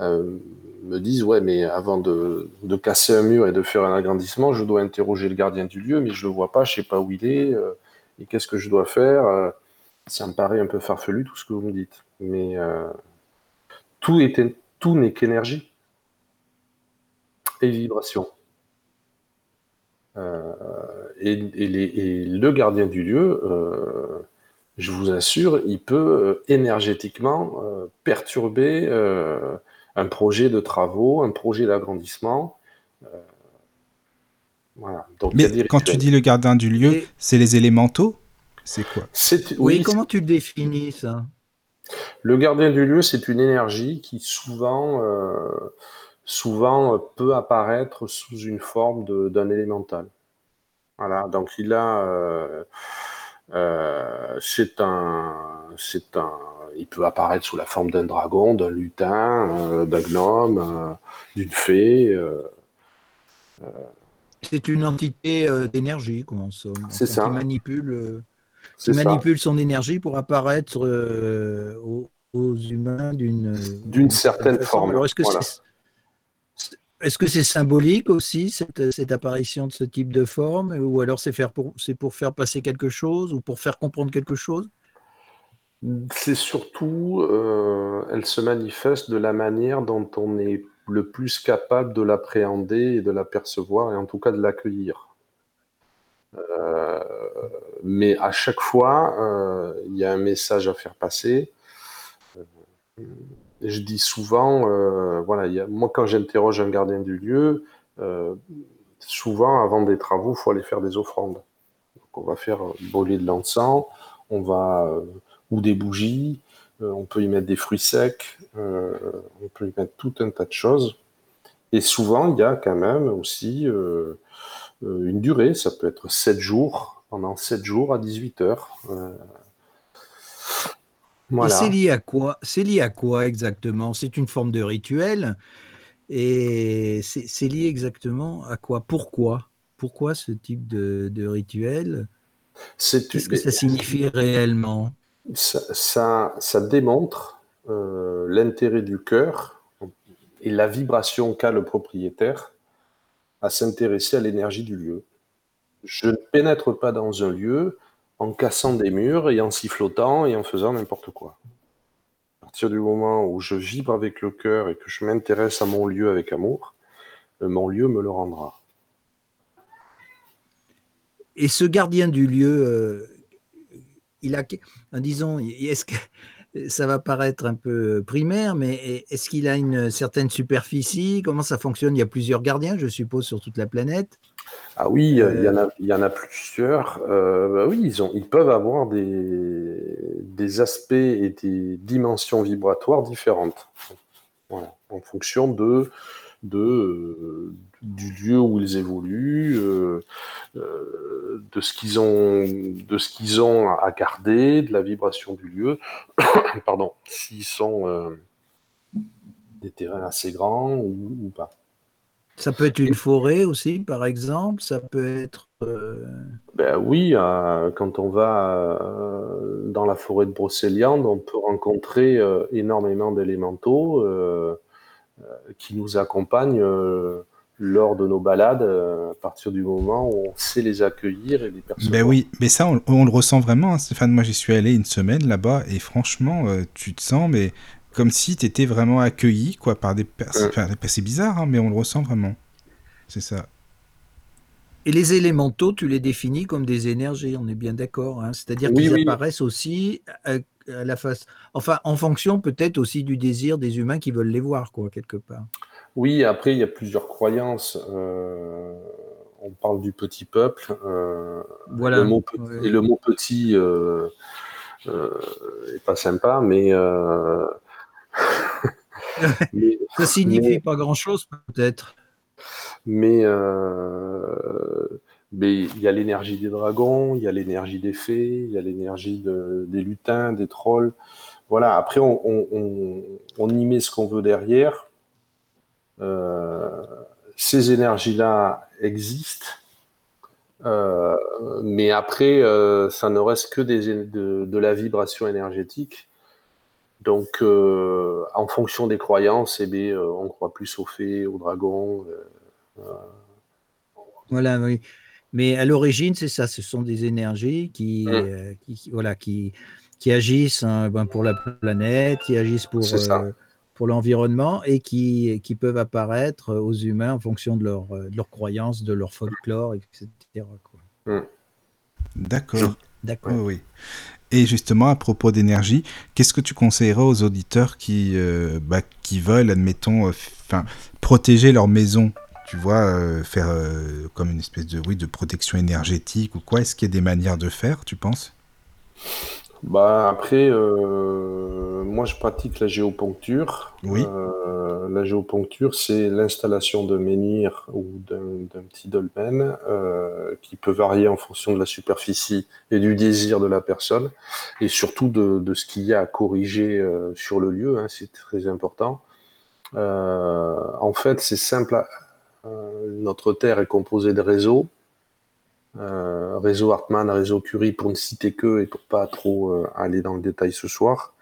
euh, me disent ouais mais avant de, casser un mur et de faire un agrandissement je dois interroger le gardien du lieu mais je le vois pas je sais pas où il est euh, et qu'est-ce que je dois faire euh, ça me paraît un peu farfelu tout ce que vous me dites mais tout est tout n'est qu'énergie et vibration. Et, et, le gardien du lieu je vous assure, il peut énergétiquement perturber un projet de travaux, un projet d'agrandissement. Euh, voilà. Mais quand tu dis le gardien du lieu, c'est les élémentaux? C'est quoi? Oui, comment tu le définis ça? Le gardien du lieu, c'est une énergie qui souvent, euh, souvent peut apparaître sous une forme d'un élémental. Voilà, donc il a. Euh, c'est un, c'est un, il peut apparaître sous la forme d'un dragon, d'un lutin, euh, d'un gnome, euh, d'une fée. Euh, c'est une entité d'énergie, en somme. C'est ça. Qui manipule, manipule son énergie pour apparaître aux, humains d'une d'une certaine forme. Alors, est-ce que c'est est-ce que c'est symbolique aussi, cette, cette, apparition de ce type de forme? Ou alors c'est pour, pour faire passer quelque chose ou pour faire comprendre quelque chose? C'est surtout, euh, elle se manifeste de la manière dont on est le plus capable de l'appréhender et de l'apercevoir, et en tout cas de l'accueillir. Euh, mais à chaque fois, euh, il y a un message à faire passer. je dis souvent, voilà, moi quand j'interroge un gardien du lieu, souvent avant des travaux, il faut aller faire des offrandes. On va faire brûler de l'encens, on va ou des bougies, euh, on peut y mettre des fruits secs, euh, on peut y mettre tout un tas de choses. Et souvent, il y a quand même aussi euh, une durée, ça peut être 7 jours, pendant 7 jours à 18 heures. Et c'est lié à quoi C'est lié à quoi exactement? C'est une forme de rituel. Et c'est lié exactement à quoi? Pourquoi? Pourquoi ce type de, rituel? Qu'est-ce que ça signifie réellement? Ça, ça, démontre euh, l'intérêt du cœur et la vibration qu'a le propriétaire à s'intéresser à l'énergie du lieu. Je ne pénètre pas dans un lieu en cassant des murs et en sifflotant et en faisant n'importe quoi. À partir du moment où je vibre avec le cœur et que je m'intéresse à mon lieu avec amour, euh, mon lieu me le rendra. Et ce gardien du lieu, euh, il a, disons, est-ce que ça va paraître un peu primaire, mais est-ce qu'il a une certaine superficie? Comment ça fonctionne? Il y a plusieurs gardiens, je suppose, sur toute la planète. Ah oui, il y, en, a, il y en a plusieurs. Euh, bah oui, ils, ont, ils peuvent avoir des, des aspects et des dimensions vibratoires différentes. en fonction de de, euh, du lieu où ils évoluent, euh, euh, de ce qu'ils ont, de ce qu'ils ont à garder, de la vibration du lieu. Pardon, s'ils sont des terrains assez grands ou, pas. Ça peut être une forêt aussi, par exemple. Ça peut être. Ben oui, quand on va dans la forêt de Brocéliande, on peut rencontrer énormément d'élémentaux qui nous accompagnent euh, lors de nos balades euh, à partir du moment où on sait les accueillir et les percevoir. Ben oui, mais ça on, le ressent vraiment, hein, Stéphane. Moi j'y suis allé une semaine là-bas et franchement tu te sens mais comme si tu étais vraiment accueilli quoi par des personnes. c'est bizarre, hein, mais on le ressent vraiment. C'est ça. Et les élémentaux, tu les définis comme des énergies, on est bien d'accord. Hein. C'est-à-dire qu'ils apparaissent aussi la face, enfin, en fonction peut-être aussi du désir des humains qui veulent les voir, quoi, quelque part. Oui, après, il y a plusieurs croyances. Euh, on parle du petit peuple. Euh, voilà. Et le mot petit euh, est pas sympa, mais. mais ça signifie pas grand-chose, peut-être. Mais mais il y a l'énergie des dragons, il y a l'énergie des fées, il y a l'énergie des lutins, des trolls. Voilà, après, on, y met ce qu'on veut derrière. ces énergies-là existent, mais après, ça ne reste que de, la vibration énergétique. Donc, en fonction des croyances, eh bien, on croit plus aux fées, aux dragons. Voilà, oui. Mais à l'origine, c'est ça, ce sont des énergies qui, mmh. euh, voilà, qui, qui agissent hein, ben, pour la planète, qui agissent pour, euh, pour l'environnement et qui, qui peuvent apparaître aux humains en fonction de, leur, de leurs croyances, de leur folklore, etc. Mmh. D'accord. D'accord. oui. Et justement, à propos d'énergie, qu'est-ce que tu conseillerais aux auditeurs qui, euh, bah, qui veulent, admettons, enfin, protéger leur maison? Tu vois, euh, faire euh, comme une espèce de, oui, de protection énergétique ou quoi Est-ce qu'il y a des manières de faire, tu penses? Bah après, euh, moi je pratique la géoponcture. Oui. la géoponcture, c'est l'installation de menhir ou d'un petit dolmen qui peut varier en fonction de la superficie et du désir de la personne et surtout de, ce qu'il y a à corriger sur le lieu. Hein, c'est très important. en fait, c'est simple euh, notre Terre est composée de réseaux. Euh, réseau Hartmann, réseau Curie, pour ne citer que et pour pas trop euh, aller dans le détail ce soir.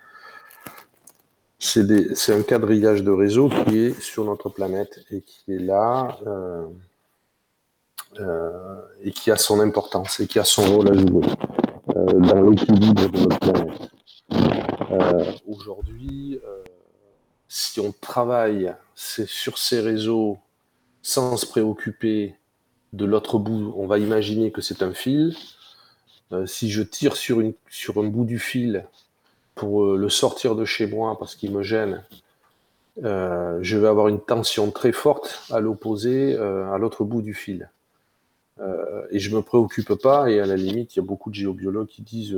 C'est un quadrillage de réseaux qui est sur notre planète et qui est là et qui a son importance et qui a son rôle à jouer dans l'équilibre de notre planète. Aujourd'hui, si on travaille sur ces réseaux sans se préoccuper de l'autre bout. On va imaginer que c'est un fil. Euh, si je tire sur, un bout du fil pour euh, le sortir de chez moi parce qu'il me gêne, euh, je vais avoir une tension très forte à l'opposé, à l'autre bout du fil. et je ne me préoccupe pas, et à la limite, il y a beaucoup de géobiologues qui disent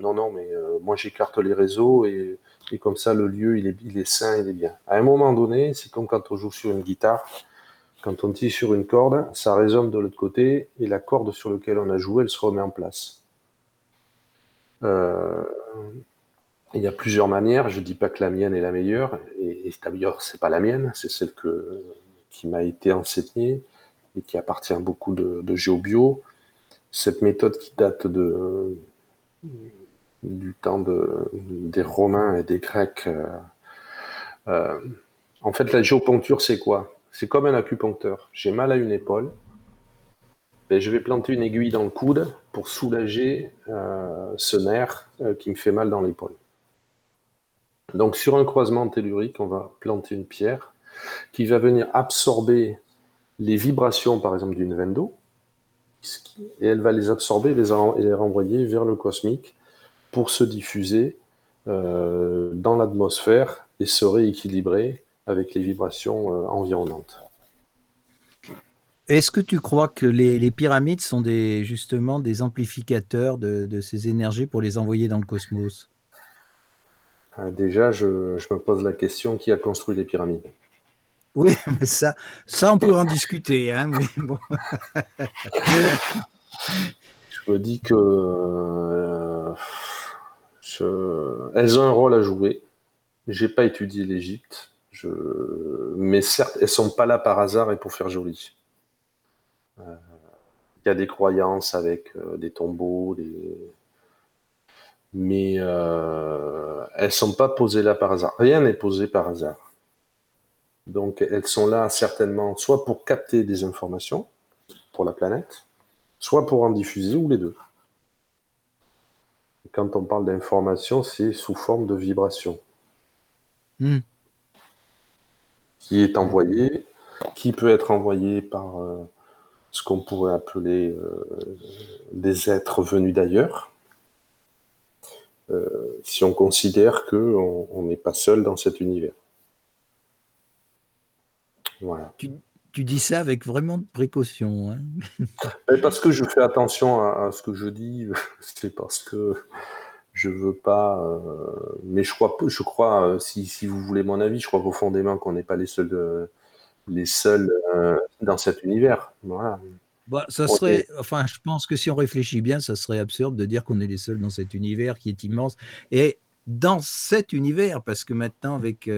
non, non, mais moi j'écarte les réseaux et et comme ça le lieu il est, il est sain, il est bien. À un moment donné, c'est comme quand on joue sur une guitare, quand on tire sur une corde, ça résonne de l'autre côté et la corde sur laquelle on a joué, elle se remet en place. Euh, il y a plusieurs manières, je ne dis pas que la mienne est la meilleure, et, et d'ailleurs c'est pas la mienne, c'est celle que, qui m'a été enseignée et qui appartient beaucoup de, de géobio. Cette méthode qui date de du temps de, des Romains et des Grecs. Euh, euh, en fait, la géoponcture, c'est quoi? C'est comme un acupuncteur. J'ai mal à une épaule. et ben, je vais planter une aiguille dans le coude pour soulager euh, ce nerf qui me fait mal dans l'épaule. Donc sur un croisement tellurique, on va planter une pierre qui va venir absorber les vibrations, par exemple, d'une veine d'eau, et elle va les absorber et les renvoyer vers le cosmique pour se diffuser euh, dans l'atmosphère et se rééquilibrer avec les vibrations euh, environnantes. Est-ce que tu crois que les, pyramides sont des, justement des amplificateurs de, ces énergies pour les envoyer dans le cosmos? Ah, Déjà, je, me pose la question qui a construit les pyramides? Oui, mais ça, ça on peut en discuter. Hein, je me dis que euh, elles ont un rôle à jouer. J'ai pas étudié l'Égypte, mais certes, elles sont pas là par hasard et pour faire joli. Euh, il y a des croyances avec euh, des tombeaux, mais euh, elles sont pas posées là par hasard. Rien n'est posé par hasard. Donc elles sont là certainement soit pour capter des informations pour la planète, soit pour en diffuser, ou les deux quand on parle d'information, c'est sous forme de vibration. Hmm. Qui est envoyé, qui peut être envoyé par euh, ce qu'on pourrait appeler euh, des êtres venus d'ailleurs. Euh, si on considère qu'on n'est pas seul dans cet univers. Voilà. Tu, dis ça avec vraiment de précaution. Hein parce que je fais attention à, ce que je dis, c'est parce que je veux pas. Euh, mais je crois, je crois euh, si, si, vous voulez mon avis, je crois profondément qu'on n'est pas les seuls, euh, les seuls dans cet univers. Voilà. Bah, ça serait, enfin, je pense que si on réfléchit bien, ça serait absurde de dire qu'on est les seuls dans cet univers qui est immense. Et dans cet univers, parce que maintenant, avec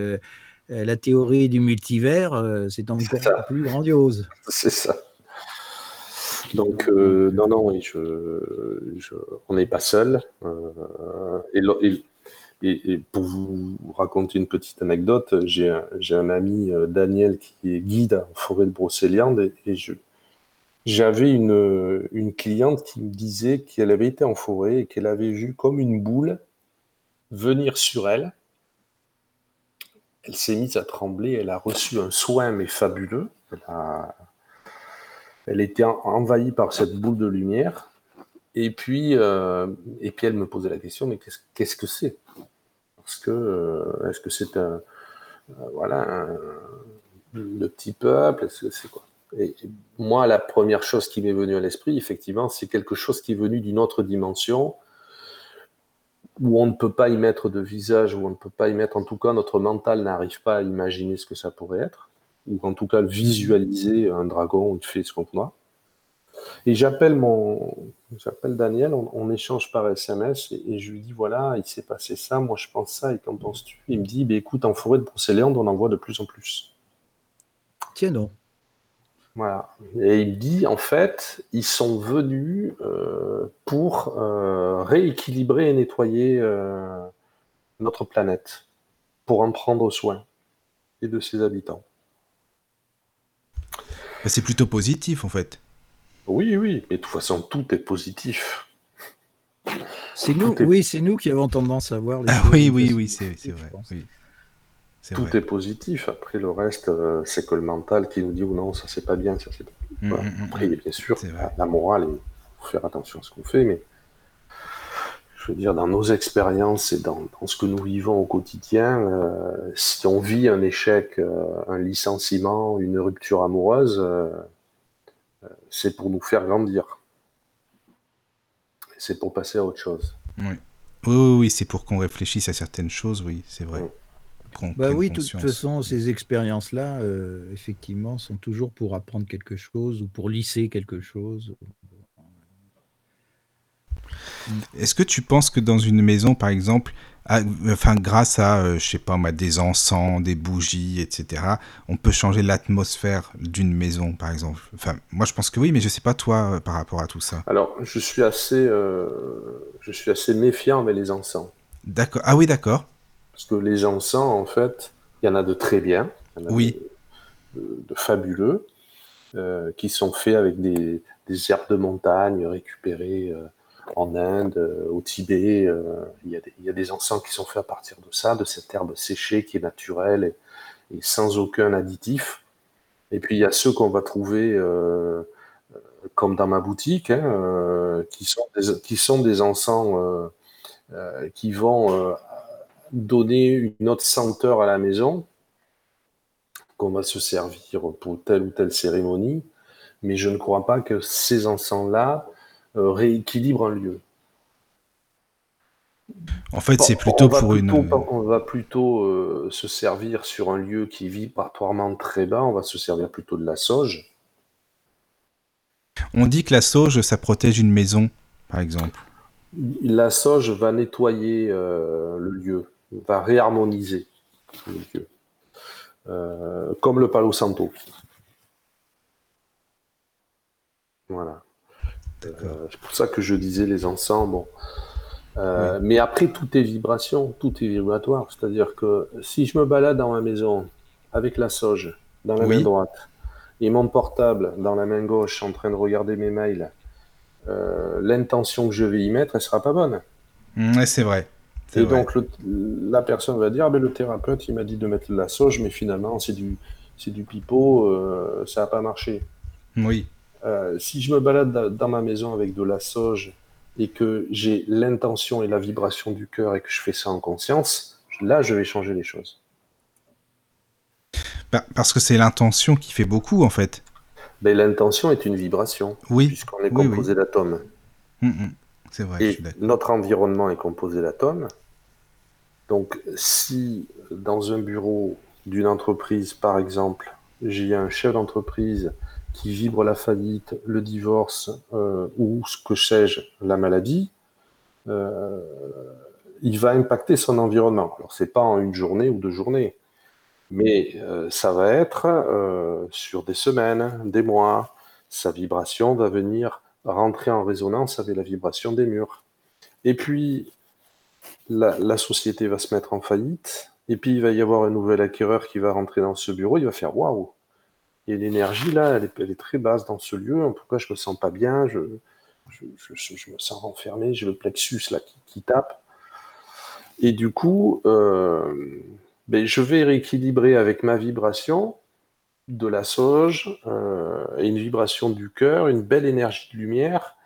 la théorie du multivers, c'est encore plus grandiose. C'est ça. Donc, non, non, on n'est pas seul. et, et, pour vous raconter une petite anecdote, j'ai un, ami, euh, Daniel, qui est guide en forêt de Brocéliande, et, j'avais une, une, cliente qui me disait qu'elle avait été en forêt et qu'elle avait vu comme une boule venir sur elle. Elle s'est mise à trembler, elle a reçu un soin, mais fabuleux. Elle, était envahie par cette boule de lumière. Et puis, euh, et puis elle me posait la question, mais qu'est-ce que c'est? Parce que euh, est-ce que c'est un euh, voilà le petit peuple? Et, moi, la première chose qui m'est venue à l'esprit, effectivement, c'est quelque chose qui est venu d'une autre dimension où on ne peut pas y mettre de visage, où on ne peut pas y mettre, en tout cas, notre mental n'arrive pas à imaginer ce que ça pourrait être, ou en tout cas visualiser un dragon, une fée, ce qu'on voit. Et j'appelle mon, j'appelle Daniel, on, échange par SMS et, je lui dis voilà, il s'est passé ça, moi je pense ça, et qu'en penses-tu? Il me dit bah, écoute, en forêt de Brocéliande, on en voit de plus en plus. Tiens, non. Voilà. Et il me dit en fait, ils sont venus euh, pour euh, rééquilibrer et nettoyer euh, notre planète, pour en prendre soin et de ses habitants. C'est plutôt positif en fait. Oui, oui, mais de toute façon, tout est positif. C'est nous, oui, c'est nous qui avons tendance à voir les. Ah oui, oui, oui, c'est vrai. Tout est positif. Après, le reste, euh, c'est que le mental qui nous dit ou non, ça c'est pas bien, ça c'est pas. Mm, mm, mm, Après, bien sûr, la, morale, il faut faire attention à ce qu'on fait, mais je veux dire, dans nos expériences et dans, ce que nous vivons au quotidien, euh, si on vit un échec, euh, un licenciement, une rupture amoureuse, c'est pour nous faire grandir. C'est pour passer à autre chose. Oui, oui, oui, c'est pour qu'on réfléchisse à certaines choses, oui, c'est vrai. Bah oui, de toute façon, ces expériences-là, euh, effectivement, sont toujours pour apprendre quelque chose ou pour lisser quelque chose. Est-ce que tu penses que dans une maison, par exemple, enfin, grâce à, euh, je sais pas des encens, des bougies, etc., on peut changer l'atmosphère d'une maison, par exemple? Enfin, moi, je pense que oui, mais je sais pas toi euh, par rapport à tout ça. Alors, je suis assez, euh, je suis assez méfiant avec les encens. D'accord. Ah oui, d'accord. Parce que les encens, en fait, il y en a de très bien. oui. De, fabuleux, qui sont faits avec des, des herbes de montagne récupérées en Inde, euh, au Tibet, euh, il y, a des, encens qui sont faits à partir de ça, de cette herbe séchée qui est naturelle et, sans aucun additif. Et puis il y a ceux qu'on va trouver, euh, comme dans ma boutique, hein, qui, sont des, qui sont des encens qui vont donner une autre senteur à la maison, qu'on va se servir pour telle ou telle cérémonie. Mais je ne crois pas que ces encens-là euh, rééquilibre un lieu. En fait, c'est plutôt pour une. On va plutôt euh, se servir sur un lieu qui vit vibratoirement très bas, on va se servir plutôt de la sauge. On dit que la sauge, ça protège une maison, par exemple. La sauge va nettoyer euh, le lieu, va réharmoniser le lieu. comme le Palo Santo. Voilà. Euh, c'est pour ça que je disais les. Euh, mais après, tout est vibration, tout est vibratoire. C'est-à-dire que si je me balade dans ma maison avec la sauge dans la main droite et mon portable dans la main gauche en train de regarder mes mails, euh, l'intention que je vais y mettre, elle sera pas bonne. Mmh, c'est vrai. Et donc la personne va dire, ah ben, le thérapeute, il m'a dit de mettre la sauge, mais finalement c'est du, c'est du pipeau, ça n'a pas marché. Oui. Euh, si je me balade dans ma maison avec de la sauge et que j'ai l'intention et la vibration du cœur et que je fais ça en conscience, là, je vais changer les choses. Bah, parce que c'est l'intention qui fait beaucoup, en fait. Ben, l'intention est une vibration, oui. puisqu'on est composé d'atomes. Hum, hum. C'est vrai. Et notre environnement est composé d'atomes. Donc, si dans un bureau d'une entreprise, par exemple, j'ai un chef d'entreprise qui vibre la faillite, le divorce euh, ou ce que sais-je, la maladie, euh, il va impacter son environnement. Alors c'est pas en une journée ou deux journées, Mais euh, ça va être sur des semaines, des mois. Sa vibration va venir rentrer en résonance avec la vibration des murs. Et puis, la, société va se mettre en faillite. Et puis, il va y avoir un nouvel acquéreur qui va rentrer dans ce bureau. Il va faire waouh! Et l'énergie, là, elle est, très basse dans ce lieu. Cas, je me sens pas bien. Je, me sens renfermé. J'ai le plexus là qui, qui tape. Et du coup, euh, ben, je vais rééquilibrer avec ma vibration de la sauge euh, et une vibration du cœur, une belle énergie de lumière.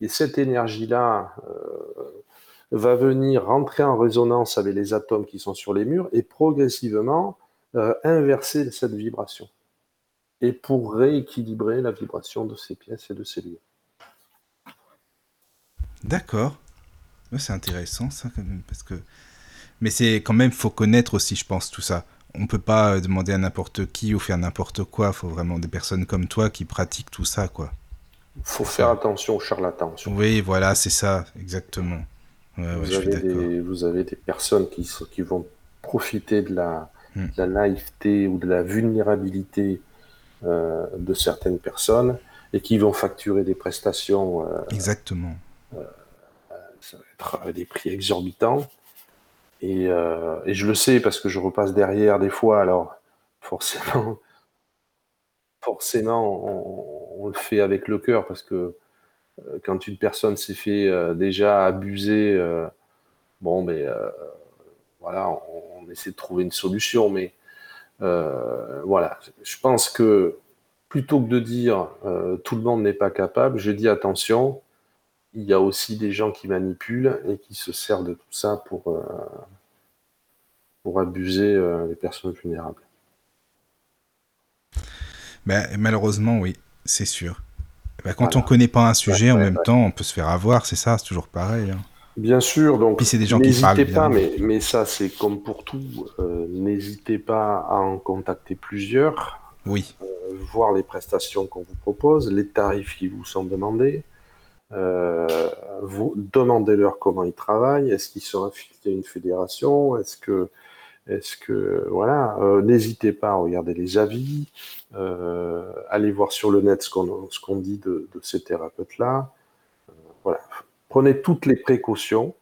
Et cette énergie-là euh, va venir rentrer en résonance avec les atomes qui sont sur les murs et progressivement euh, inverser cette vibration. Et pour rééquilibrer la vibration de ces pièces et de ces lieux. D'accord. C'est intéressant ça quand même parce que mais c'est quand même faut connaître aussi je pense tout ça. On peut pas euh, demander à n'importe qui ou faire n'importe quoi, faut vraiment des personnes comme toi qui pratiquent tout ça quoi. Il faut faire attention aux charlatans. surtout. Oui, voilà, c'est ça exactement. Ouais, vous, avez des, vous avez des personnes qui, sont- qui vont profiter de la, Hmm. de la naïveté ou de la vulnérabilité euh, de certaines personnes et qui vont facturer des prestations, euh, Exactement. ça va être des prix exorbitants. Et, euh, et je le sais parce que je repasse derrière des fois, alors forcément, forcément, on, on le fait avec le cœur parce que euh, quand une personne s'est fait euh, déjà abuser, euh, bon, mais euh, voilà, on, essaie de trouver une solution, mais euh, voilà, je pense que plutôt que de dire euh, tout le monde n'est pas capable, je dis attention, il y a aussi des gens qui manipulent et qui se servent de tout ça pour, euh, pour abuser euh, les personnes vulnérables. Ben, malheureusement, oui, c'est sûr. Ben, quand Voilà. on connaît pas un sujet, Ouais, en ouais, même ouais. temps, on peut se faire avoir, c'est ça, c'est toujours pareil. hein. Bien sûr, donc Puis c'est des gens qui parlent n'hésitez pas, mais, mais ça c'est comme pour tout, euh, n'hésitez pas à en contacter plusieurs, Oui, euh, voir les prestations qu'on vous propose, les tarifs qui vous sont demandés, euh, vous demandez-leur comment ils travaillent, est-ce qu'ils sont affiliés à une fédération, est-ce que, est-ce que, voilà, euh, n'hésitez pas à regarder les avis, euh, allez voir sur le net ce qu'on ce qu'on dit de, de ces thérapeutes-là, Euh, voilà, prenez toutes les précautions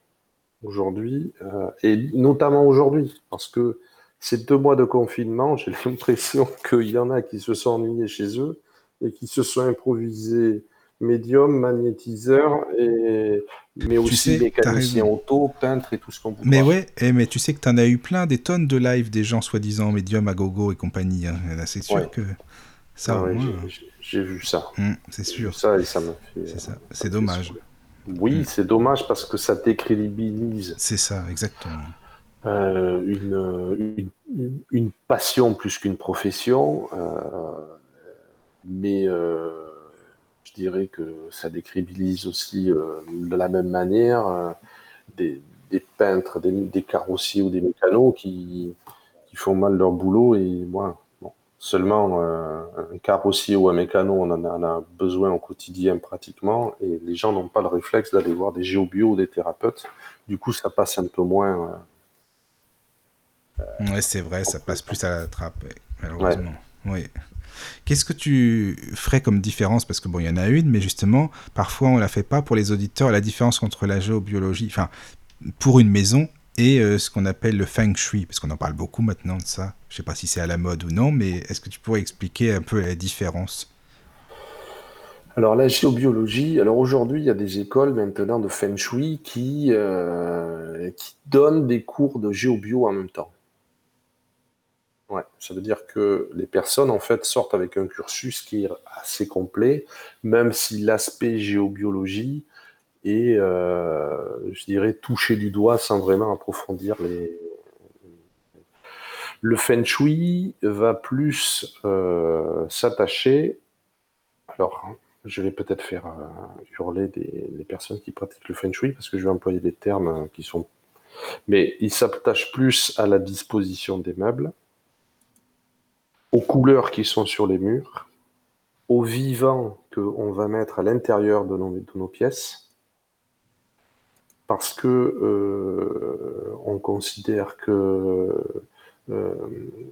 aujourd'hui, et notamment aujourd'hui, parce que ces deux mois de confinement, j'ai l'impression qu'il y en a qui se sont ennuyés chez eux et qui se sont improvisés médium, magnétiseur, et, mais aussi sais, t'as mécanicien auto, peintre et tout ce qu'on vous mais ouais, eh, mais tu sais que t'en as eu plein, des tonnes de lives des gens soi-disant médiums à gogo et compagnie. Hein. C'est sûr Ouais. que ça, Ah ouais, moins, j'ai- vu ça. hum, c'est sûr, ça et ça m'a fait. c'est ça. ça C'est dommage. Oui, Mm. c'est dommage parce que ça décrédibilise C'est ça, exactement. euh, une, une, une- une passion plus qu'une profession, euh, mais euh, je dirais que ça décrédibilise aussi euh, de la même manière euh, des, des peintres, des, des carrossiers ou des mécanos qui, qui font mal leur boulot et bon, seulement euh, un carrossier ou un mécano, on en a, besoin au quotidien pratiquement et les gens n'ont pas le réflexe d'aller voir des géobio ou des thérapeutes. Du coup, ça passe un peu moins. euh, Ouais, c'est vrai, ça passe plus à la trappe, ouais, malheureusement. Oui. Qu'est-ce que tu ferais comme différence? Parce que bon, il y en a une, mais justement, parfois on la fait pas pour les auditeurs. La différence entre la géobiologie, enfin, pour une maison et euh, ce qu'on appelle le feng shui, parce qu'on en parle beaucoup maintenant de ça. Je sais pas si c'est à la mode ou non, mais est-ce que tu pourrais expliquer un peu la différence? Alors la géobiologie, alors aujourd'hui il y a des écoles maintenant de Feng Shui qui, euh, qui donnent des cours de géobio en même temps. Ouais, ça veut dire que les personnes en fait sortent avec un cursus qui est assez complet, même si l'aspect géobiologie est, euh, je dirais, touché du doigt sans vraiment approfondir les. Le Feng Shui va plus euh, s'attacher. Alors, je vais peut-être faire euh, hurler des, les personnes qui pratiquent le feng shui parce que je vais employer des termes qui sont. Mais il s'attache plus à la disposition des meubles, aux couleurs qui sont sur les murs, aux vivants qu'on va mettre à l'intérieur de nos, pièces, parce que euh, on considère que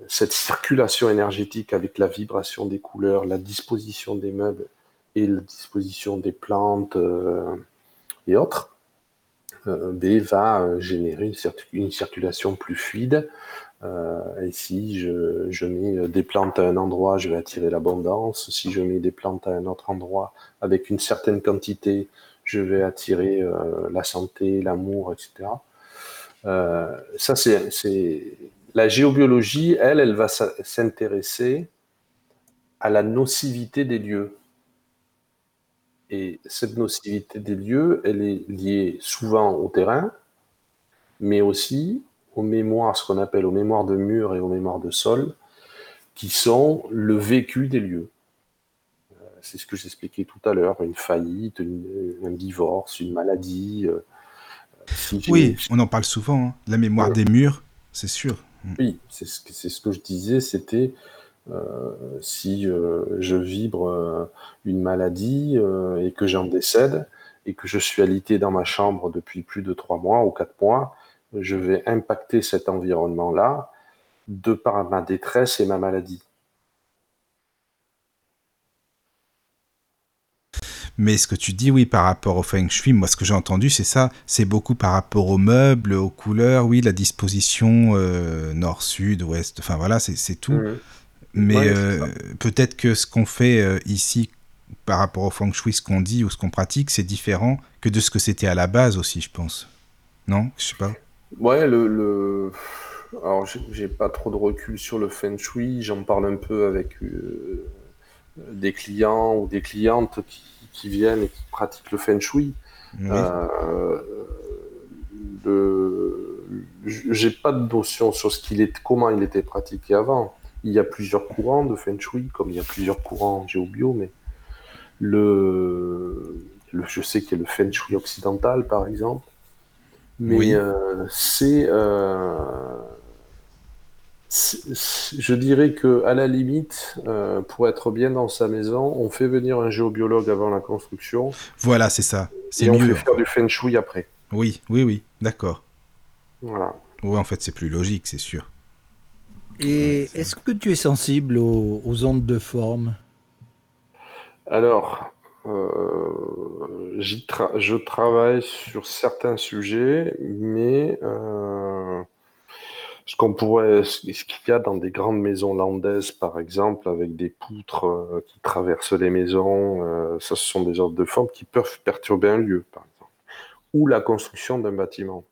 cette circulation énergétique avec la vibration des couleurs, la disposition des meubles et la disposition des plantes et autres, B va générer une, circulation plus fluide. Et si je, mets des plantes à un endroit, je vais attirer l'abondance. Si je mets des plantes à un autre endroit avec une certaine quantité, je vais attirer la santé, l'amour, etc. ça, c'est la géobiologie, elle, elle va s'intéresser à la nocivité des lieux. Et cette nocivité des lieux, elle est liée souvent au terrain, mais aussi aux mémoires, ce qu'on appelle aux mémoires de mur et aux mémoires de sol, qui sont le vécu des lieux. Euh, c'est ce que j'expliquais tout à l'heure, une faillite, un divorce, une maladie. Euh, oui, on en parle souvent, hein. la mémoire des murs, c'est sûr. Mm. Oui, c'est ce, que, ce que je disais, c'était euh, si euh, je vibre euh, une maladie et que j'en décède et que je suis alité dans ma chambre depuis plus de trois mois ou quatre mois, je vais impacter cet environnement-là de par ma détresse et ma maladie. Mais ce que tu dis, oui, par rapport au feng shui, moi, ce que j'ai entendu, c'est ça. C'est beaucoup par rapport aux meubles, aux couleurs, oui, la disposition euh, nord, sud, ouest, enfin voilà, c'est tout. Mais euh, peut-être que ce qu'on fait euh, ici par rapport au feng shui, ce qu'on dit ou ce qu'on pratique, c'est différent que de ce que c'était à la base aussi, je pense. Non? Je sais pas. Ouais, le. le... Alors, j'ai pas trop de recul sur le feng shui, j'en parle un peu avec des clients ou des clientes qui qui viennent et qui pratiquent le feng shui. Euh, j'ai pas de notion sur ce qu'il est, comment il était pratiqué avant. Il y a plusieurs courants de feng shui, comme il y a plusieurs courants en géobio, mais le, je sais qu'il y a le feng shui occidental, par exemple. Mais euh, c'est euh, je dirais que à la limite, euh, pour être bien dans sa maison, on fait venir un géobiologue avant la construction. Voilà, c'est ça. Et on fait faire du feng shui après. Oui, oui, oui, d'accord. Voilà. Oui, en fait, c'est plus logique, c'est sûr. Et est-ce que tu es sensible aux, ondes de forme? Alors, euh, je travaille sur certains sujets, mais euh, ce qu'on pourrait, ce qu'il y a dans des grandes maisons landaises, par exemple, avec des poutres euh, qui traversent les maisons, euh, ça, ce sont des ordres de forme qui peuvent perturber un lieu, par exemple, ou la construction d'un bâtiment.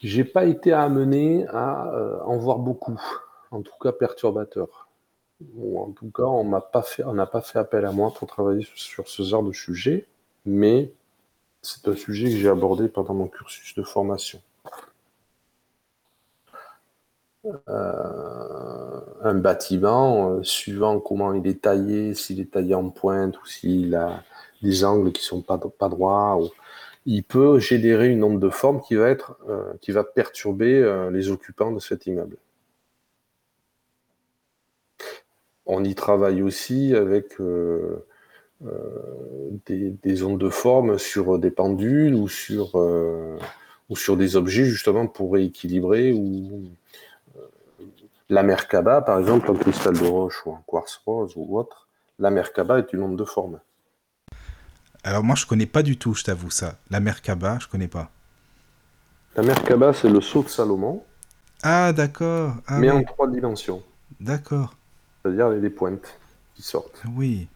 J'ai pas été amené à en voir beaucoup, en tout cas perturbateurs. En tout cas, on n'a pas fait appel à moi pour travailler sur ce genre de sujet, mais c'est un sujet que j'ai abordé pendant mon cursus de formation. Euh, un bâtiment, euh, suivant comment il est taillé, s'il est taillé en pointe ou s'il a des angles qui sont pas, droits, il peut générer une onde de forme qui va euh, qui va perturber les occupants de cet immeuble. On y travaille aussi avec des, des, ondes de forme sur des pendules ou sur, ou sur des objets justement pour rééquilibrer ou la Merkaba, par exemple, en cristal de roche ou en quartz rose ou autre, la Merkaba est une onde de forme. Alors moi, je connais pas du tout, je t'avoue ça. La Merkaba, je connais pas. La Merkaba, c'est le saut de Salomon. Ah, d'accord. Ah mais en trois dimensions. D'accord. C'est-à-dire les pointes qui sortent. Oui.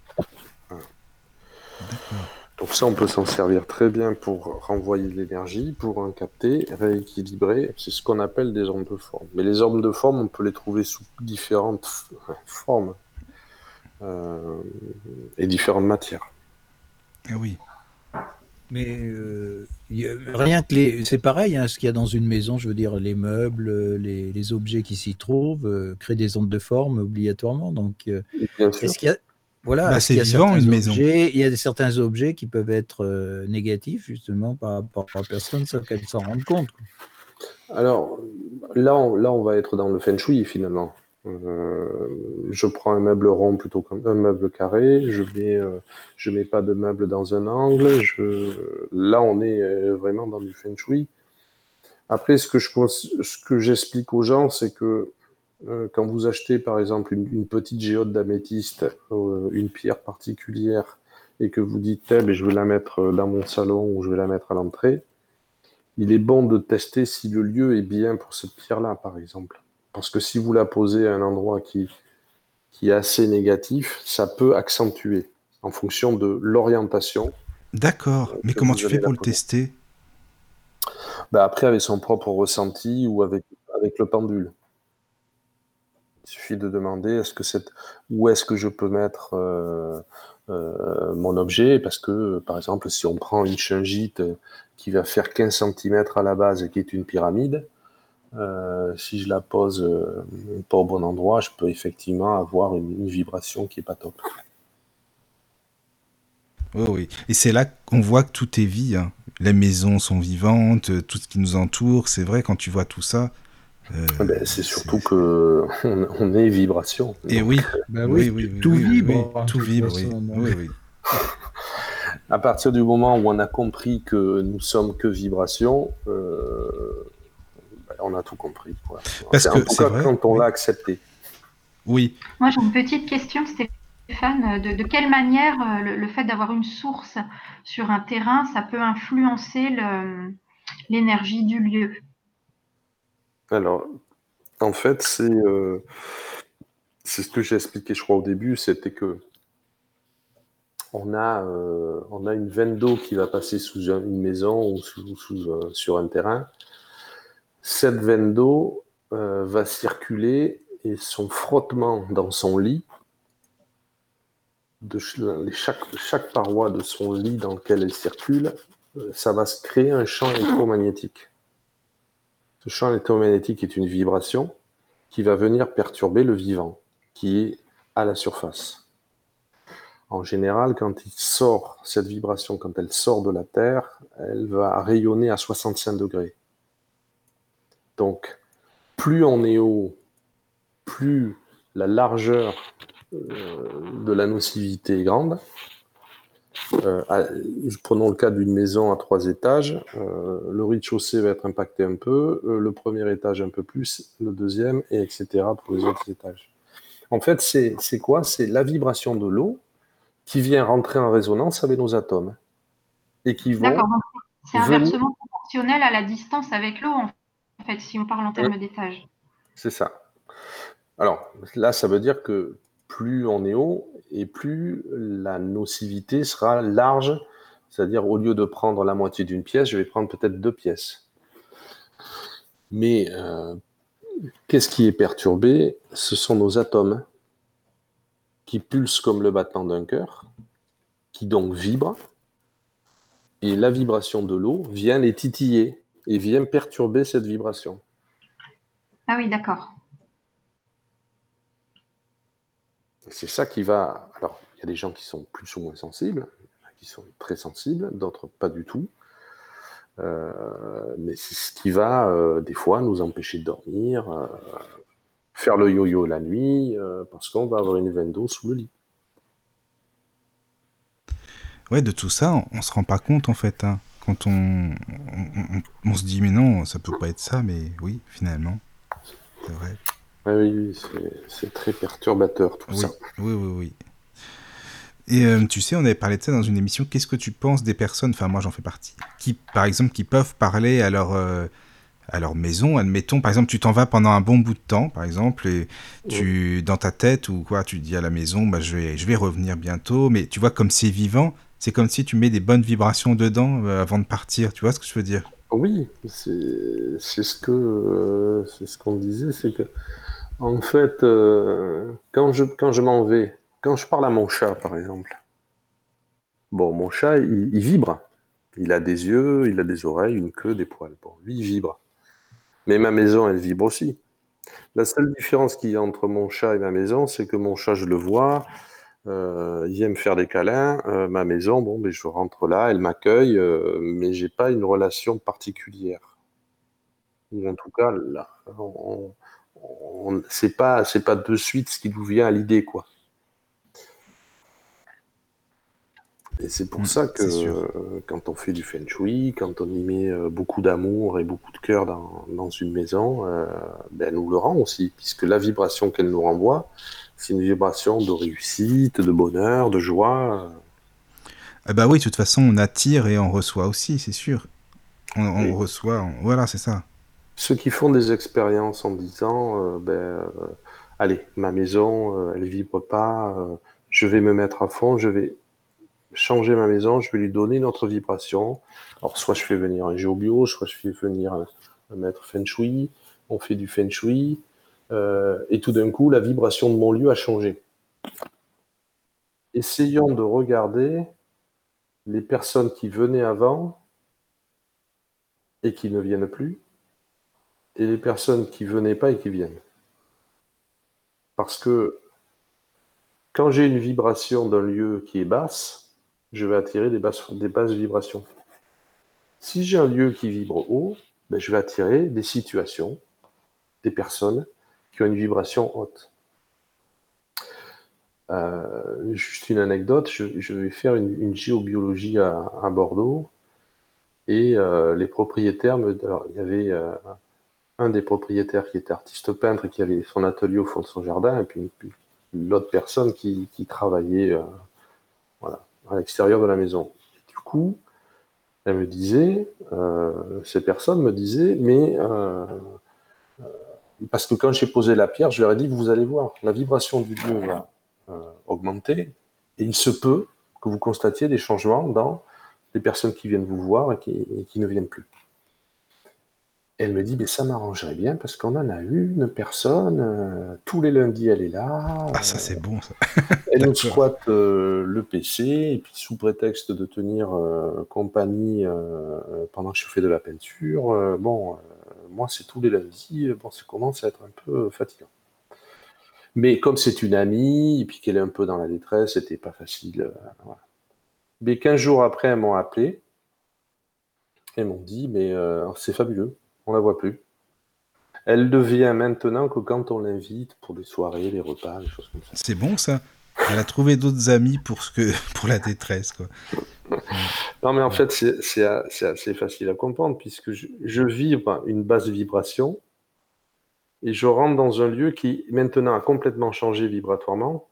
D'accord. Donc ça, on peut s'en servir très bien pour renvoyer de l'énergie, pour en capter, rééquilibrer. C'est ce qu'on appelle des ondes de forme. Mais les ondes de forme, on peut les trouver sous différentes formes euh, et différentes matières. Ah oui. Mais euh, rien que les, c'est pareil, hein, ce qu'il y a dans une maison, je veux dire, les meubles, les, objets qui s'y trouvent euh, créent des ondes de forme obligatoirement. Donc, est-ce qu'il y a, voilà, bah, c'est vivant une maison. il y a certains objets qui peuvent être euh, négatifs justement par rapport à la personne sans qu'elle s'en rende compte. Alors là on, là, on va être dans le feng shui finalement. Euh, je prends un meuble rond plutôt qu'un meuble carré. Je mets, euh, mets pas de meuble dans un angle. Je, là, on est vraiment dans du feng shui. Après, ce que je j'explique aux gens, c'est que euh, quand vous achetez par exemple une, petite géode d'améthyste, euh, une pierre particulière, et que vous dites eh, ben, je vais la mettre dans mon salon ou je vais la mettre à l'entrée, il est bon de tester si le lieu est bien pour cette pierre-là, par exemple. Parce que si vous la posez à un endroit qui, qui est assez négatif, ça peut accentuer en fonction de l'orientation. D'accord, mais comment tu fais pour le tester? Bah Après, avec son propre ressenti ou avec, avec le pendule. Il suffit de demander est-ce que cette, où est-ce que je peux mettre euh, euh, mon objet, parce que, par exemple, si on prend une chingite qui va faire 15 cm à la base et qui est une pyramide, euh, si je la pose euh, pas au bon endroit, je peux effectivement avoir une, vibration qui est pas top. Oui, oui. Et c'est là qu'on voit que tout est vie. Hein. Les maisons sont vivantes, euh, tout ce qui nous entoure. C'est vrai, quand tu vois tout ça. Ben, c'est surtout que on, est vibration. Et oui, ben oui, oui, tout vibre. tout vibre, oui. oui, à partir du moment où on a compris que nous sommes que vibration, on a tout compris. Parce que c'est vrai, quand on l'a accepté. Oui. Moi, j'ai une petite question, Stéphane. De, de quelle manière euh, le, fait d'avoir une source sur un terrain, ça peut influencer l'énergie du lieu? Alors, en fait, c'est euh, c'est ce que j'ai expliqué, je crois, au début, c'était que on a, euh, on a une veine d'eau qui va passer sous une maison ou sous, sur un terrain cette veine d'eau euh, va circuler et son frottement dans son lit, de chaque, chaque paroi de son lit dans lequel elle circule, euh, ça va se créer un champ électromagnétique. Ce champ électromagnétique est une vibration qui va venir perturber le vivant, qui est à la surface. En général, quand il sort, cette vibration, quand elle sort de la Terre, elle va rayonner à 65 degrés. Donc, plus on est haut, plus la largeur euh, de la nocivité est grande. Euh, prenons le cas d'une maison à trois étages. Euh, le rez-de-chaussée va être impacté un peu, le premier étage un peu plus, le deuxième, et etc. pour les autres étages. En fait, c'est quoi? C'est la vibration de l'eau qui vient rentrer en résonance avec nos atomes. Et qui vont. C'est inversement proportionnel à la distance avec l'eau, en fait, si on parle en termes d'étage. C'est ça. Alors là, ça veut dire que plus on est haut et plus la nocivité sera large. C'est-à-dire, au lieu de prendre la moitié d'une pièce, je vais prendre peut-être deux pièces. Mais euh, qu'est-ce qui est perturbé? Ce sont nos atomes qui pulsent comme le battement d'un cœur, qui donc vibrent. Et la vibration de l'eau vient les titiller et vient perturber cette vibration. Ah oui, d'accord. C'est ça qui va. Alors, il y a des gens qui sont plus ou moins sensibles, qui sont très sensibles, d'autres pas du tout. Euh, mais c'est ce qui va, euh, des fois, nous empêcher de dormir, euh, faire le yo-yo la nuit, parce qu'on va avoir une veine d'eau sous le lit. Ouais, de tout ça, on, ne se rend pas compte en fait. Hein quand on, on, se dit mais non, ça peut pas être ça, mais oui, finalement, c'est vrai. Oui, c'est très perturbateur tout ça. Oui, oui, oui. Et euh, tu sais, on avait parlé de ça dans une émission. Qu'est-ce que tu penses des personnes, enfin moi j'en fais partie, qui par exemple qui peuvent parler à leur euh, à leur maison, admettons, par exemple, tu t'en vas pendant un bon bout de temps, par exemple, et tu, dans ta tête ou quoi, tu dis à la maison, bah, je, vais, je vais revenir bientôt, mais tu vois, comme c'est vivant, c'est comme si tu mets des bonnes vibrations dedans euh, avant de partir. Tu vois ce que je veux dire? Oui, c'est ce que euh, c'est ce qu'on disait, c'est que en fait, euh, quand je quand je m'en vais, quand je parle à mon chat, par exemple, bon, mon chat, il, vibre. Il a des yeux, il a des oreilles, une queue, des poils. Bon, lui, il vibre. Mais ma maison, elle vibre aussi. La seule différence qu'il y a entre mon chat et ma maison, c'est que mon chat, je le vois, euh, il vient me faire des câlins. Euh, ma maison, bon, mais ben, je rentre là, elle m'accueille, euh, mais j'ai pas une relation particulière. Ou en tout cas, là, on, c'est pas, c'est pas de suite ce qui nous vient à l'idée, quoi. Et c'est pour Mm, ça que euh, quand on fait du feng shui, quand on y met euh, beaucoup d'amour et beaucoup de cœur dans, dans une maison, euh, ben, elle nous le rend aussi, puisque la vibration qu'elle nous renvoie, c'est une vibration de réussite, de bonheur, de joie. Ah bah oui, de toute façon, on attire et on reçoit aussi, c'est sûr. On, reçoit, on- voilà, c'est ça. Ceux qui font des expériences en disant, euh, ben, euh, allez, ma maison, euh, elle vibre pas, euh, je vais me mettre à fond, je vais changer ma maison, je vais lui donner une autre vibration. Alors, soit je fais venir un géobio, soit je fais venir un, un maître feng shui, on fait du feng shui, euh, et tout d'un coup, la vibration de mon lieu a changé. Essayons de regarder les personnes qui venaient avant et qui ne viennent plus, et les personnes qui venaient pas et qui viennent. Parce que quand j'ai une vibration d'un lieu qui est basse, je vais attirer des basses, vibrations. Si j'ai un lieu qui vibre haut, ben, je vais attirer des situations, des personnes qui ont une vibration haute. Euh, juste une anecdote, je, vais faire une, géobiologie à, Bordeaux et euh, les propriétaires me, alors, il y avait euh, un des propriétaires qui était artiste peintre qui avait son atelier au fond de son jardin et puis, l'autre personne qui, travaillait voilà, à l'extérieur de la maison. Du coup, elle me disait, ces personnes me disaient, mais parce que quand j'ai posé la pierre, je leur ai dit, vous allez voir, la vibration du lieu va euh, augmenter et il se peut que vous constatiez des changements dans les personnes qui viennent vous voir et qui, et qui ne viennent plus. Elle me dit, mais ça m'arrangerait bien parce qu'on en a une personne, euh, tous les lundis elle est là. Ah, ça, c'est bon, ça. Elle nous squatte euh, le PC et puis sous prétexte de tenir euh, compagnie pendant que je fais de la peinture, bon, moi c'est tous les lundis, bon, ça commence à être un peu fatigant. Mais comme c'est une amie et puis qu'elle est un peu dans la détresse, c'était pas facile. euh. Mais 15 jours après, elles m'ont appelé et m'ont dit, mais euh, c'est fabuleux, on la voit plus. Elle devient maintenant que quand on l'invite pour des soirées, des repas, des choses comme ça. C'est bon, ça? Elle a trouvé d'autres amis pour, ce que, pour la détresse, quoi. Non, mais en fait, c'est assez facile à comprendre puisque je, je vibre une basse vibration et je rentre dans un lieu qui maintenant a complètement changé vibratoirement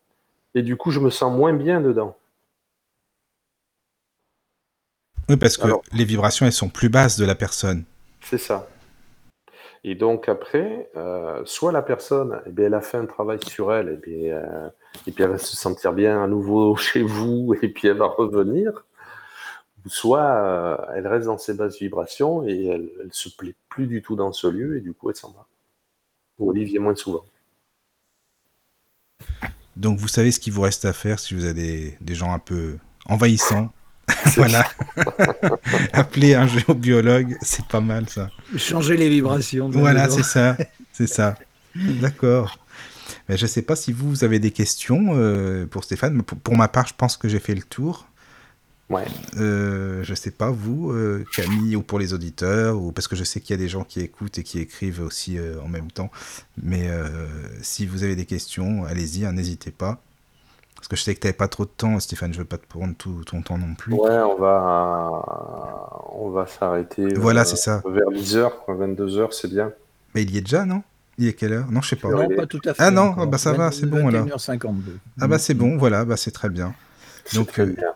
et du coup, je me sens moins bien dedans. Oui, parce que Alors- les vibrations, elles sont plus basses de la personne. C'est ça. Et donc après, euh, soit la personne, eh bien, elle a fait un travail sur elle, et puis, euh, et puis elle va se sentir bien à nouveau chez vous, et puis elle va revenir, soit euh, elle reste dans ses basses vibrations et elle, elle se plaît plus du tout dans ce lieu, et du coup elle s'en va. Ou Olivier moins souvent. Donc, vous savez ce qu'il vous reste à faire si vous avez des gens un peu envahissants. voilà. Appelez un géobiologue, c'est pas mal, ça. Changer les vibrations. Voilà, c'est ça. C'est ça. D'accord. Mais je sais pas si vous, vous avez des questions euh, pour Stéphane. mais Pour, pour ma part, je pense que j'ai fait le tour. Ouais. Euh, je sais pas vous, euh, Camille, ou pour les auditeurs, ou parce que je sais qu'il y a des gens qui écoutent et qui écrivent aussi euh, en même temps. Mais euh, si vous avez des questions, allez-y, hein, n'hésitez pas. Parce que je sais que tu n'avais pas trop de temps, Stéphane. Je veux pas te prendre tout ton temps non plus. Ouais, on va, on va s'arrêter euh, Voilà, c'est ça. vers 10h, 22h, c'est bien. Mais il y est déjà, non? Il est quelle heure? Non, je sais pas. Non, pas tout à fait. Ah non, encore. bah ça va, c'est bon, alors. 21h52. Ah bah c'est bon, voilà, bah c'est très bien. C'est Donc, très euh, bien.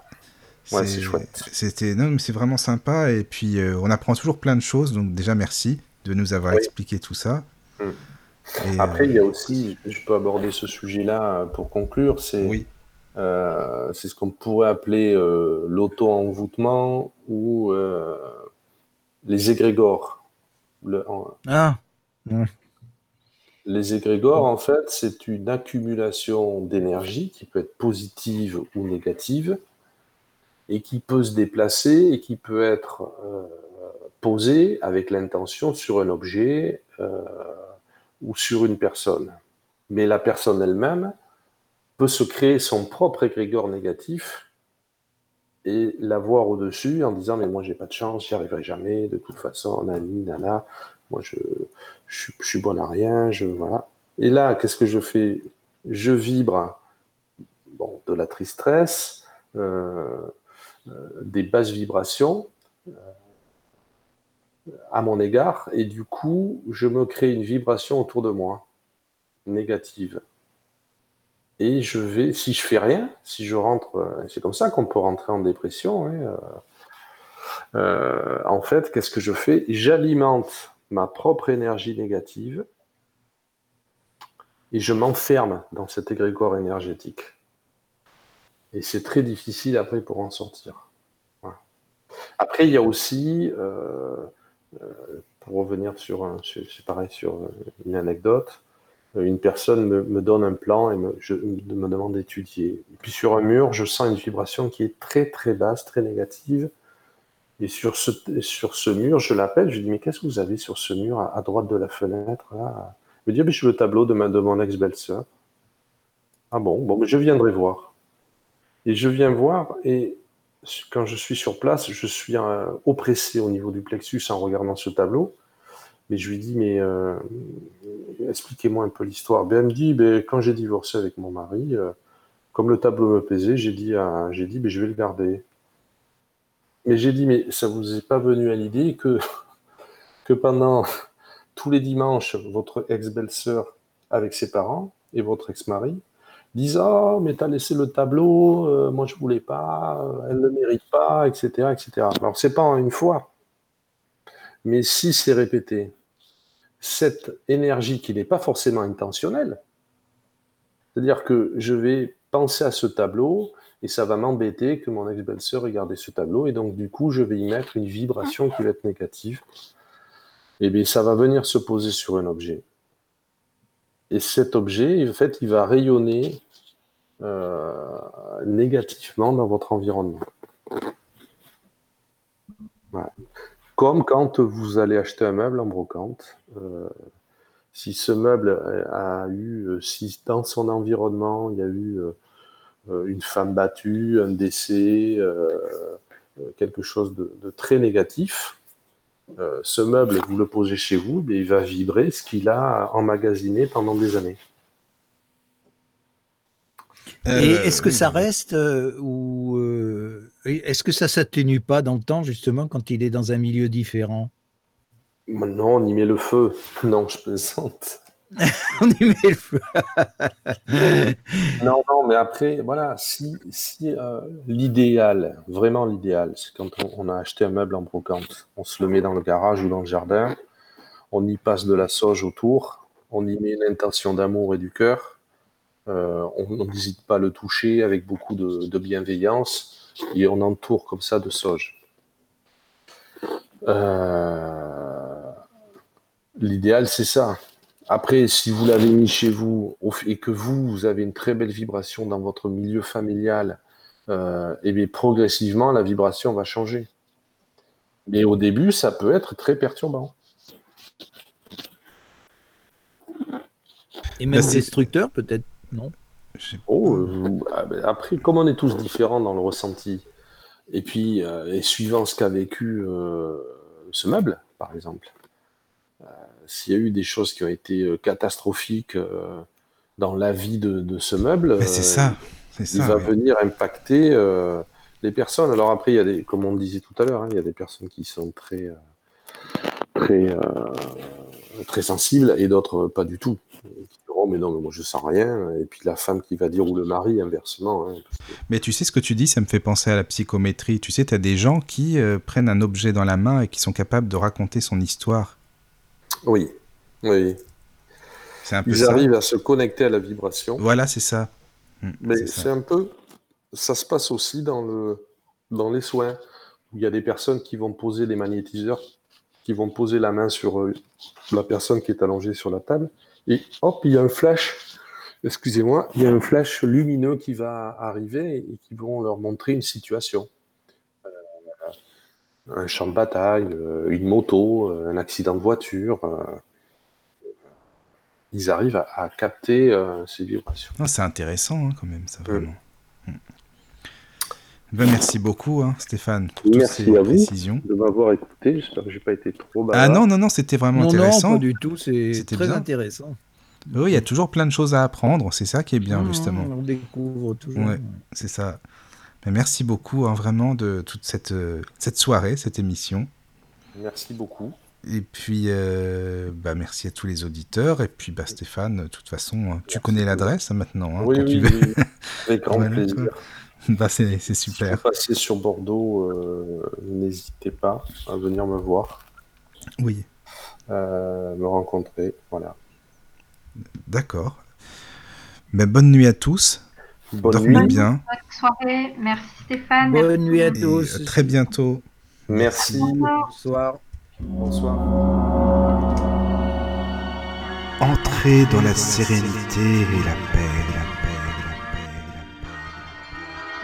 Ouais, c'est chouette. C'était non, mais c'est vraiment sympa et puis euh, on apprend toujours plein de choses. Donc déjà merci de nous avoir Oui. expliqué tout ça. Mm. Et, Après, euh, il y a aussi, je peux aborder ce sujet-là euh, pour conclure, c'est oui, euh, c'est ce qu'on pourrait appeler euh, l'auto-envoûtement ou euh, les égrégores. Le- Ah, les égrégores, en fait, c'est une accumulation d'énergie qui peut être positive ou négative et qui peut se déplacer et qui peut être posée avec l'intention sur un objet ou sur une personne. Mais la personne elle-même peut se créer son propre égrégore négatif et l'avoir au-dessus en disant mais moi j'ai pas de chance, j'y arriverai jamais, de toute façon, nani, nana, moi je, suis- bon à rien, je voilà. Et là, qu'est-ce que je fais? Je vibre bon, de la tristesse, euh, des basses vibrations à mon égard, et du coup, je me crée une vibration autour de moi, négative. Et je vais, si je fais rien, si je rentre, c'est comme ça qu'on peut rentrer en dépression. Hein, euh, en fait, qu'est-ce que je fais? J'alimente ma propre énergie négative et je m'enferme dans cet égrégore énergétique. Et c'est très difficile après pour en sortir. Après, il y a aussi, euh, euh, pour revenir sur, c'est pareil, sur une anecdote, une personne me, donne un plan et me, je, me demande d'étudier. Puis sur un mur, je sens une vibration qui est très très basse, très négative. Et sur ce, mur, je l'appelle, je lui dis, mais qu'est-ce que vous avez sur ce mur à, droite de la fenêtre là? Me dit, ah, mais je veux le tableau de, ma, mon ex-belle-sœur. Ah bon, bon, je viendrai voir. Et je viens voir, et quand je suis sur place, je suis euh, oppressé au niveau du plexus en regardant ce tableau. Mais je lui dis, mais euh, expliquez-moi un peu l'histoire. Ben, elle me dit, ben, quand j'ai divorcé avec mon mari, euh, comme le tableau me plaisait, j'ai dit, j'ai dit ben, je vais le garder. Mais j'ai dit, mais ça vous est pas venu à l'idée que, que pendant tous les dimanches, votre ex-belle-sœur avec ses parents et votre ex-mari disent Oh, mais t'as laissé le tableau, euh, moi je voulais pas, elle ne mérite pas, etc. etc. Alors, c'est pas une fois, mais si c'est répété, cette énergie qui n'est pas forcément intentionnelle, c'est-à-dire que je vais penser à ce tableau, et ça va m'embêter que mon ex-belle-sœur regarde ce tableau, et donc du coup, je vais y mettre une vibration qui va être négative. Et eh bien, ça va venir se poser sur un objet. Et cet objet, en fait, il va rayonner euh, négativement dans votre environnement. Comme quand vous allez acheter un meuble en brocante. Euh, si ce meuble a eu, si dans son environnement, il y a eu euh, une femme battue, un décès, euh, euh, quelque chose de, très négatif, ce meuble, vous le posez chez vous, mais il va vibrer ce qu'il a emmagasiné pendant des années. Et est-ce que ça reste ou est-ce que ça s'atténue pas dans le temps justement quand il est dans un milieu différent? Non, on y met le feu. Non, je plaisante. on y met le feu. non, non, mais après, voilà, si, si euh, l'idéal, vraiment l'idéal, c'est quand on, a acheté un meuble en brocante, on se le met dans le garage ou dans le jardin, on y passe de la sauge autour, on y met une intention d'amour et du cœur, euh, on n'hésite pas à le toucher avec beaucoup de, bienveillance et on entoure comme ça de sauge. Euh, l'idéal, c'est ça. Après, si vous l'avez mis chez vous et que vous, vous avez une très belle vibration dans votre milieu familial, euh, et bien progressivement, la vibration va changer. Mais au début, ça peut être très perturbant. Et même bah, destructeur, peut-être, non oh, euh, ah, ben, Après, comme on est tous différents dans le ressenti, et puis, euh, et suivant ce qu'a vécu ce meuble, par exemple, s'il y a eu des choses qui ont été euh, catastrophiques euh, dans la vie de, ce meuble, c'est ça. Euh, il va venir impacter les personnes. Alors après, il y a des, comme on disait tout à l'heure, hein, il y a des personnes qui sont très, très, très sensibles et d'autres pas du tout. Mais non, mais moi je sens rien. Et puis la femme qui va dire ou le mari inversement. Hein, mais tu sais ce que tu dis, ça me fait penser à la psychométrie. Tu sais, tu as des gens qui prennent un objet dans la main et qui sont capables de raconter son histoire. Oui, oui. Un peu Ils arrivent à se connecter à la vibration. Voilà, c'est ça. Mm, Mais c'est un peu. Ça se passe aussi dans, le, dans les soins. Il y a des personnes qui vont poser les magnétiseurs, qui vont poser la main sur euh, la personne qui est allongée sur la table. Et hop, il y a un flash. Excusez-moi, il y a un flash lumineux qui va arriver et qui vont leur montrer une situation un champ de bataille, euh, une moto, euh, un accident de voiture. Euh, ils arrivent à, capter ces vibrations. Ah, c'est intéressant hein, quand même, ça vraiment. Ben, merci beaucoup, hein, Stéphane, pour merci toutes ces à précisions. Vous de m'avoir écouté. J'espère que j'ai pas été trop bavard. Ah non, non, non, c'était vraiment intéressant. Non, pas du tout. C'était très intéressant. Oui, il y a toujours plein de choses à apprendre. C'est ça qui est bien, justement. On découvre toujours. c'est ça. Mais merci beaucoup hein, vraiment de toute cette, euh, cette soirée, cette émission. Merci beaucoup. Et puis, euh, bah, merci à tous les auditeurs. Et puis, bah, Stéphane, de toute façon, hein, tu connais l'adresse hein, maintenant. oui, quand oui, tu veux. oui, avec grand Voilà, plaisir. Bah, c'est c'est Si vous super. passez sur Bordeaux, euh, n'hésitez pas à venir me voir, Oui, euh, me rencontrer. Voilà. d'accord. Mais bonne nuit à tous. Bonne Dormez nuit. bien. Bonne soirée. Merci Stéphane. Bonne nuit à Et tous. à très bientôt. Merci. Bonsoir. Bonsoir. Entrez dans la sérénité et la paix,